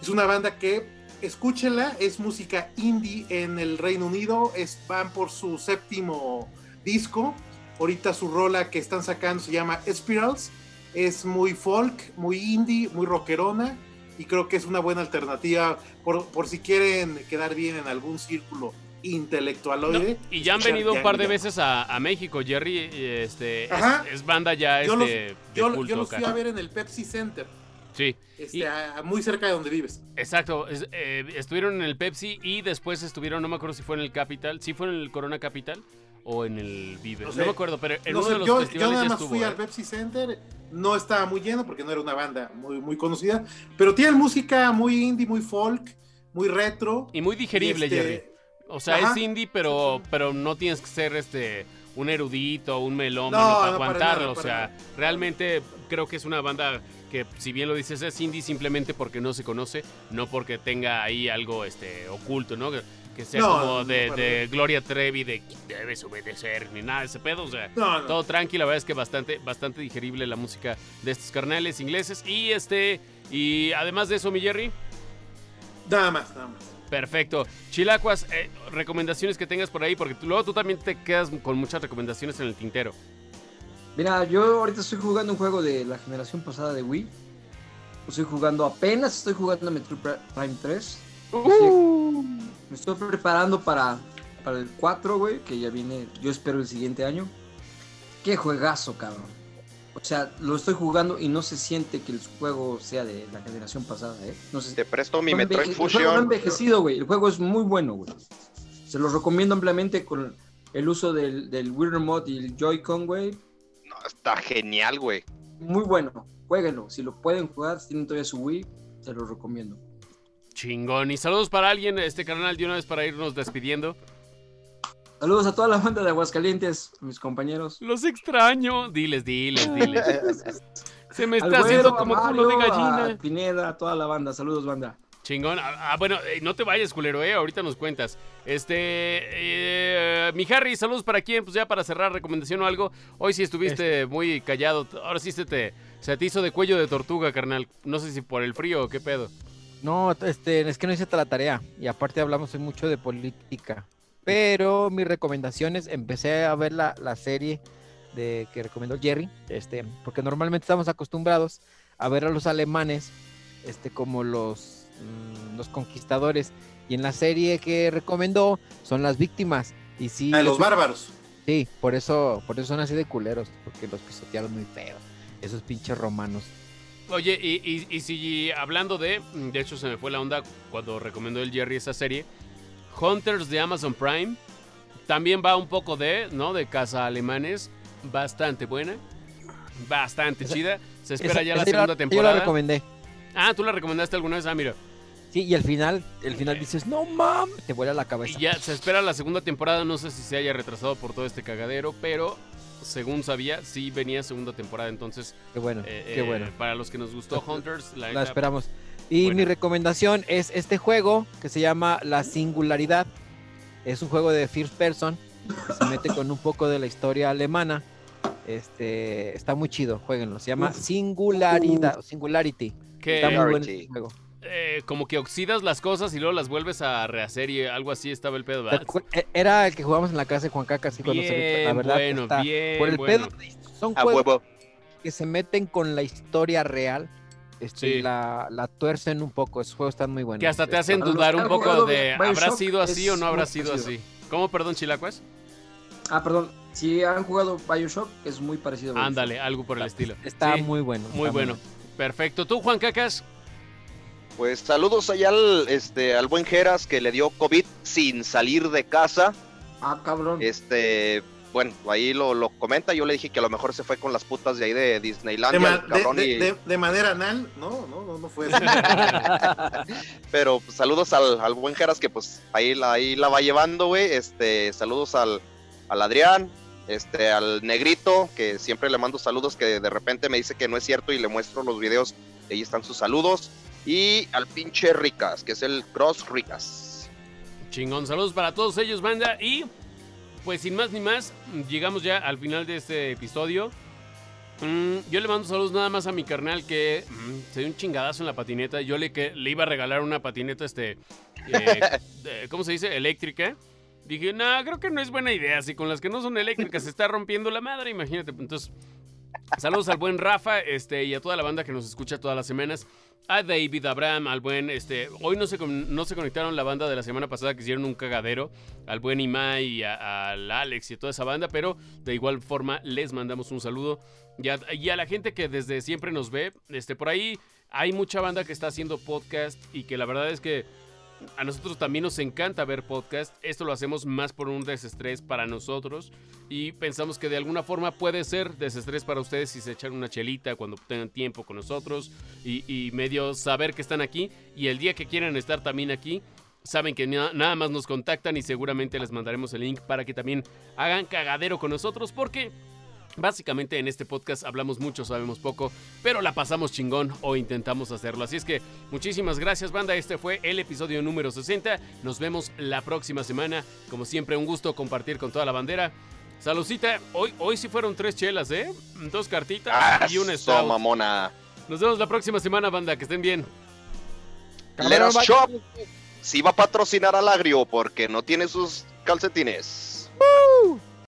Es una banda que, escúchenla, es música indie en el Reino Unido, es, van por su séptimo disco. Ahorita su rola que están sacando se llama Spirals, es muy folk, muy indie, muy rockerona y creo que es una buena alternativa por, por si quieren quedar bien en algún círculo intelectualoide. No, y ya han venido un par de veces a, a México, Jerry. Este, es, banda ya Yo los- este, de Yo, culto, yo los fui a ver en el Pepsi Center, Sí, este, Y- a- muy cerca de donde vives. exacto. es- eh, estuvieron en el Pepsi y después estuvieron, no me acuerdo si fue en el Capital, si fue en el Corona Capital o en el Vive. No me acuerdo, pero en No uno sé, de los yo, yo nada ya más estuvo. fui ¿eh? al Pepsi Center, no estaba muy lleno porque no era una banda muy, muy conocida, pero tienen música muy indie, muy folk, muy retro. Y muy digerible, y este, Jerry. O sea, ajá. es indie, pero, pero no tienes que ser este un erudito, un melómano No, para aguantarlo. o sea, nada. realmente creo que es una banda que, si bien lo dices, es indie simplemente porque no se conoce, no porque tenga ahí algo este oculto, ¿no? Que, que sea No, como de, de Gloria Trevi, de debes obedecer, ni nada de ese pedo. O sea, No, no. todo tranquilo, la verdad es que bastante, bastante digerible la música de estos carnales ingleses. Y este, y además de eso, mi Jerry. Nada más, nada más. Perfecto. Chilacuas, eh, recomendaciones que tengas por ahí, porque tú- luego tú también te quedas con muchas recomendaciones en el tintero. Mira, yo ahorita estoy jugando un juego de la generación pasada de Wii. Estoy jugando apenas, estoy jugando Metroid Prime 3. Me estoy preparando para, para el 4, güey, que ya viene, yo espero el siguiente año. Qué juegazo, cabrón. O sea, lo estoy jugando y no se siente que el juego sea de la generación pasada, ¿eh? No se, Te presto mi no Metroid enveje- El juego no ha Fusion. envejecido, güey. El juego es muy bueno, güey. Se los recomiendo ampliamente con el uso del, del Wii Remote y el Joy-Con, güey. Está genial, güey. Muy bueno. Jueguenlo. Si lo pueden jugar, si tienen todavía su Wii, se los recomiendo. Chingón. Y saludos para alguien, este canal, de una vez para irnos despidiendo. Saludos a toda la banda de Aguascalientes, mis compañeros. Los extraño. Diles, diles, diles. Se me está Güero, haciendo como Mario, culo de a gallina. Pineda, a toda la banda. Saludos, banda. Chingón. Ah, ah, bueno, eh, no te vayas, culero, eh. Ahorita nos cuentas. Este. eh, mi Harry, saludos para quién. Pues ya para cerrar, recomendación o algo. Hoy sí estuviste muy callado. Ahora sí se te, se te hizo de cuello de tortuga, carnal. No sé si por el frío o qué pedo. No, este, es que no hice la tarea. Y aparte hablamos hoy mucho de política. Pero mis recomendaciones, empecé a ver la, la serie de que recomendó Jerry, este, porque normalmente estamos acostumbrados a ver a los alemanes este, como los, mm, los conquistadores. Y en la serie que recomendó son las víctimas. Y sí, Ah, los bárbaros. Sí, por eso, por eso son así de culeros, porque los pisotearon muy feos. Esos pinches romanos. Oye, y, y- y si hablando de. De hecho, se me fue la onda cuando recomendó el Jerry esa serie. Hunters de Amazon Prime. También va un poco de, ¿no? De casa alemanes. Bastante buena. Bastante Esa- chida. Se espera Esa- ya la segunda Yo la temporada. recomendé. Ah, tú la recomendaste alguna vez. Ah, mira. Sí, y al final, el final dices, no mames, te vuela la cabeza. Y ya se espera la segunda temporada. No sé si se haya retrasado por todo este cagadero. Pero según sabía, sí venía segunda temporada. Entonces, Qué bueno, eh, qué eh, bueno. para los que nos gustó Hunters, la, esperamos. Y mi recomendación es este juego que se llama La Singularidad. Es un juego de first person. que se mete con un poco de la historia alemana. Este está muy chido, jueguenlo. Se llama. Singularidad, Singularity. que Está muy bueno Singularity. este juego. Eh, como que oxidas las cosas y luego las vuelves a rehacer y algo así estaba el pedo. ¿Te ¿verdad? acu- e- Era el que jugamos en la casa de Juan Caca, así cuando se la verdad bueno, está- bien, por el bueno. pedo son A juegos huevo. que se meten con la historia real. Este, Sí. y la, la tuercen un poco, esos juegos están muy buenos. Que hasta te hacen dudar un poco de ¿habrá sido así o no habrá sido parecido. así? ¿Cómo, perdón, Chilacuas? Ah, perdón. Si han jugado Bioshock, es muy parecido a Bioshock. Ándale, algo por el estilo. Está Sí, muy bueno. muy bueno. Perfecto. ¿Tú, Juan Cacas? Pues saludos allá al, este, al buen Geras que le dio COVID sin salir de casa. Ah, cabrón. Este, bueno, ahí lo, lo comenta. Yo le dije que a lo mejor se fue con las putas de ahí de De, Disneylandia, ma- cabrón, de- y- de- de- de manera anal. No, no, no, no fue así. Pero pues, saludos al, al buen Geras que pues ahí la, ahí la va llevando, güey. Este, saludos al, al Adrián, este, al Negrito, que siempre le mando saludos, que de repente me dice que no es cierto y le muestro los videos. y Ahí están sus saludos. Y al pinche Ricas, que es el Cross Ricas. Chingón. Saludos para todos ellos, banda. Y pues sin más ni más, llegamos ya al final de este episodio. Mm, yo le mando saludos nada más a mi carnal que mm, se dio un chingadazo en la patineta. Yo le, que, le iba a regalar una patineta, este, eh, de- ¿cómo se dice? Eléctrica. Dije, no, creo que no es buena idea. Si con las que no son eléctricas se está rompiendo la madre, imagínate. Entonces, saludos al buen Rafa este, y a toda la banda que nos escucha todas las semanas. A David, Abraham, al buen, este, hoy no se, no se conectaron la banda de la semana pasada que hicieron un cagadero, al buen Imai al Alex y a toda esa banda, pero de igual forma les mandamos un saludo. Y a, y a la gente que desde siempre nos ve, este, por ahí hay mucha banda que está haciendo podcast y que la verdad es que a nosotros también nos encanta ver podcast. Esto lo hacemos más por un desestrés para nosotros y pensamos que de alguna forma puede ser desestrés para ustedes si se echan una chelita cuando tengan tiempo con nosotros y, y medio saber que están aquí y el día que quieran estar también aquí. Saben que na- nada más nos contactan y seguramente les mandaremos el link para que también hagan cagadero con nosotros porque Básicamente en este podcast hablamos mucho, sabemos poco, pero la pasamos chingón o intentamos hacerlo. Así es que muchísimas gracias banda, este fue el episodio número 60. Nos vemos la próxima semana. Como siempre, un gusto compartir con toda la bandera. Salucita, hoy, hoy sí fueron tres chelas, ¿eh? Dos cartitas Ah, y una stout. mamona. Nos vemos la próxima semana, banda, que estén bien. Let us shop. Sí va a patrocinar al agrio porque no tiene sus calcetines.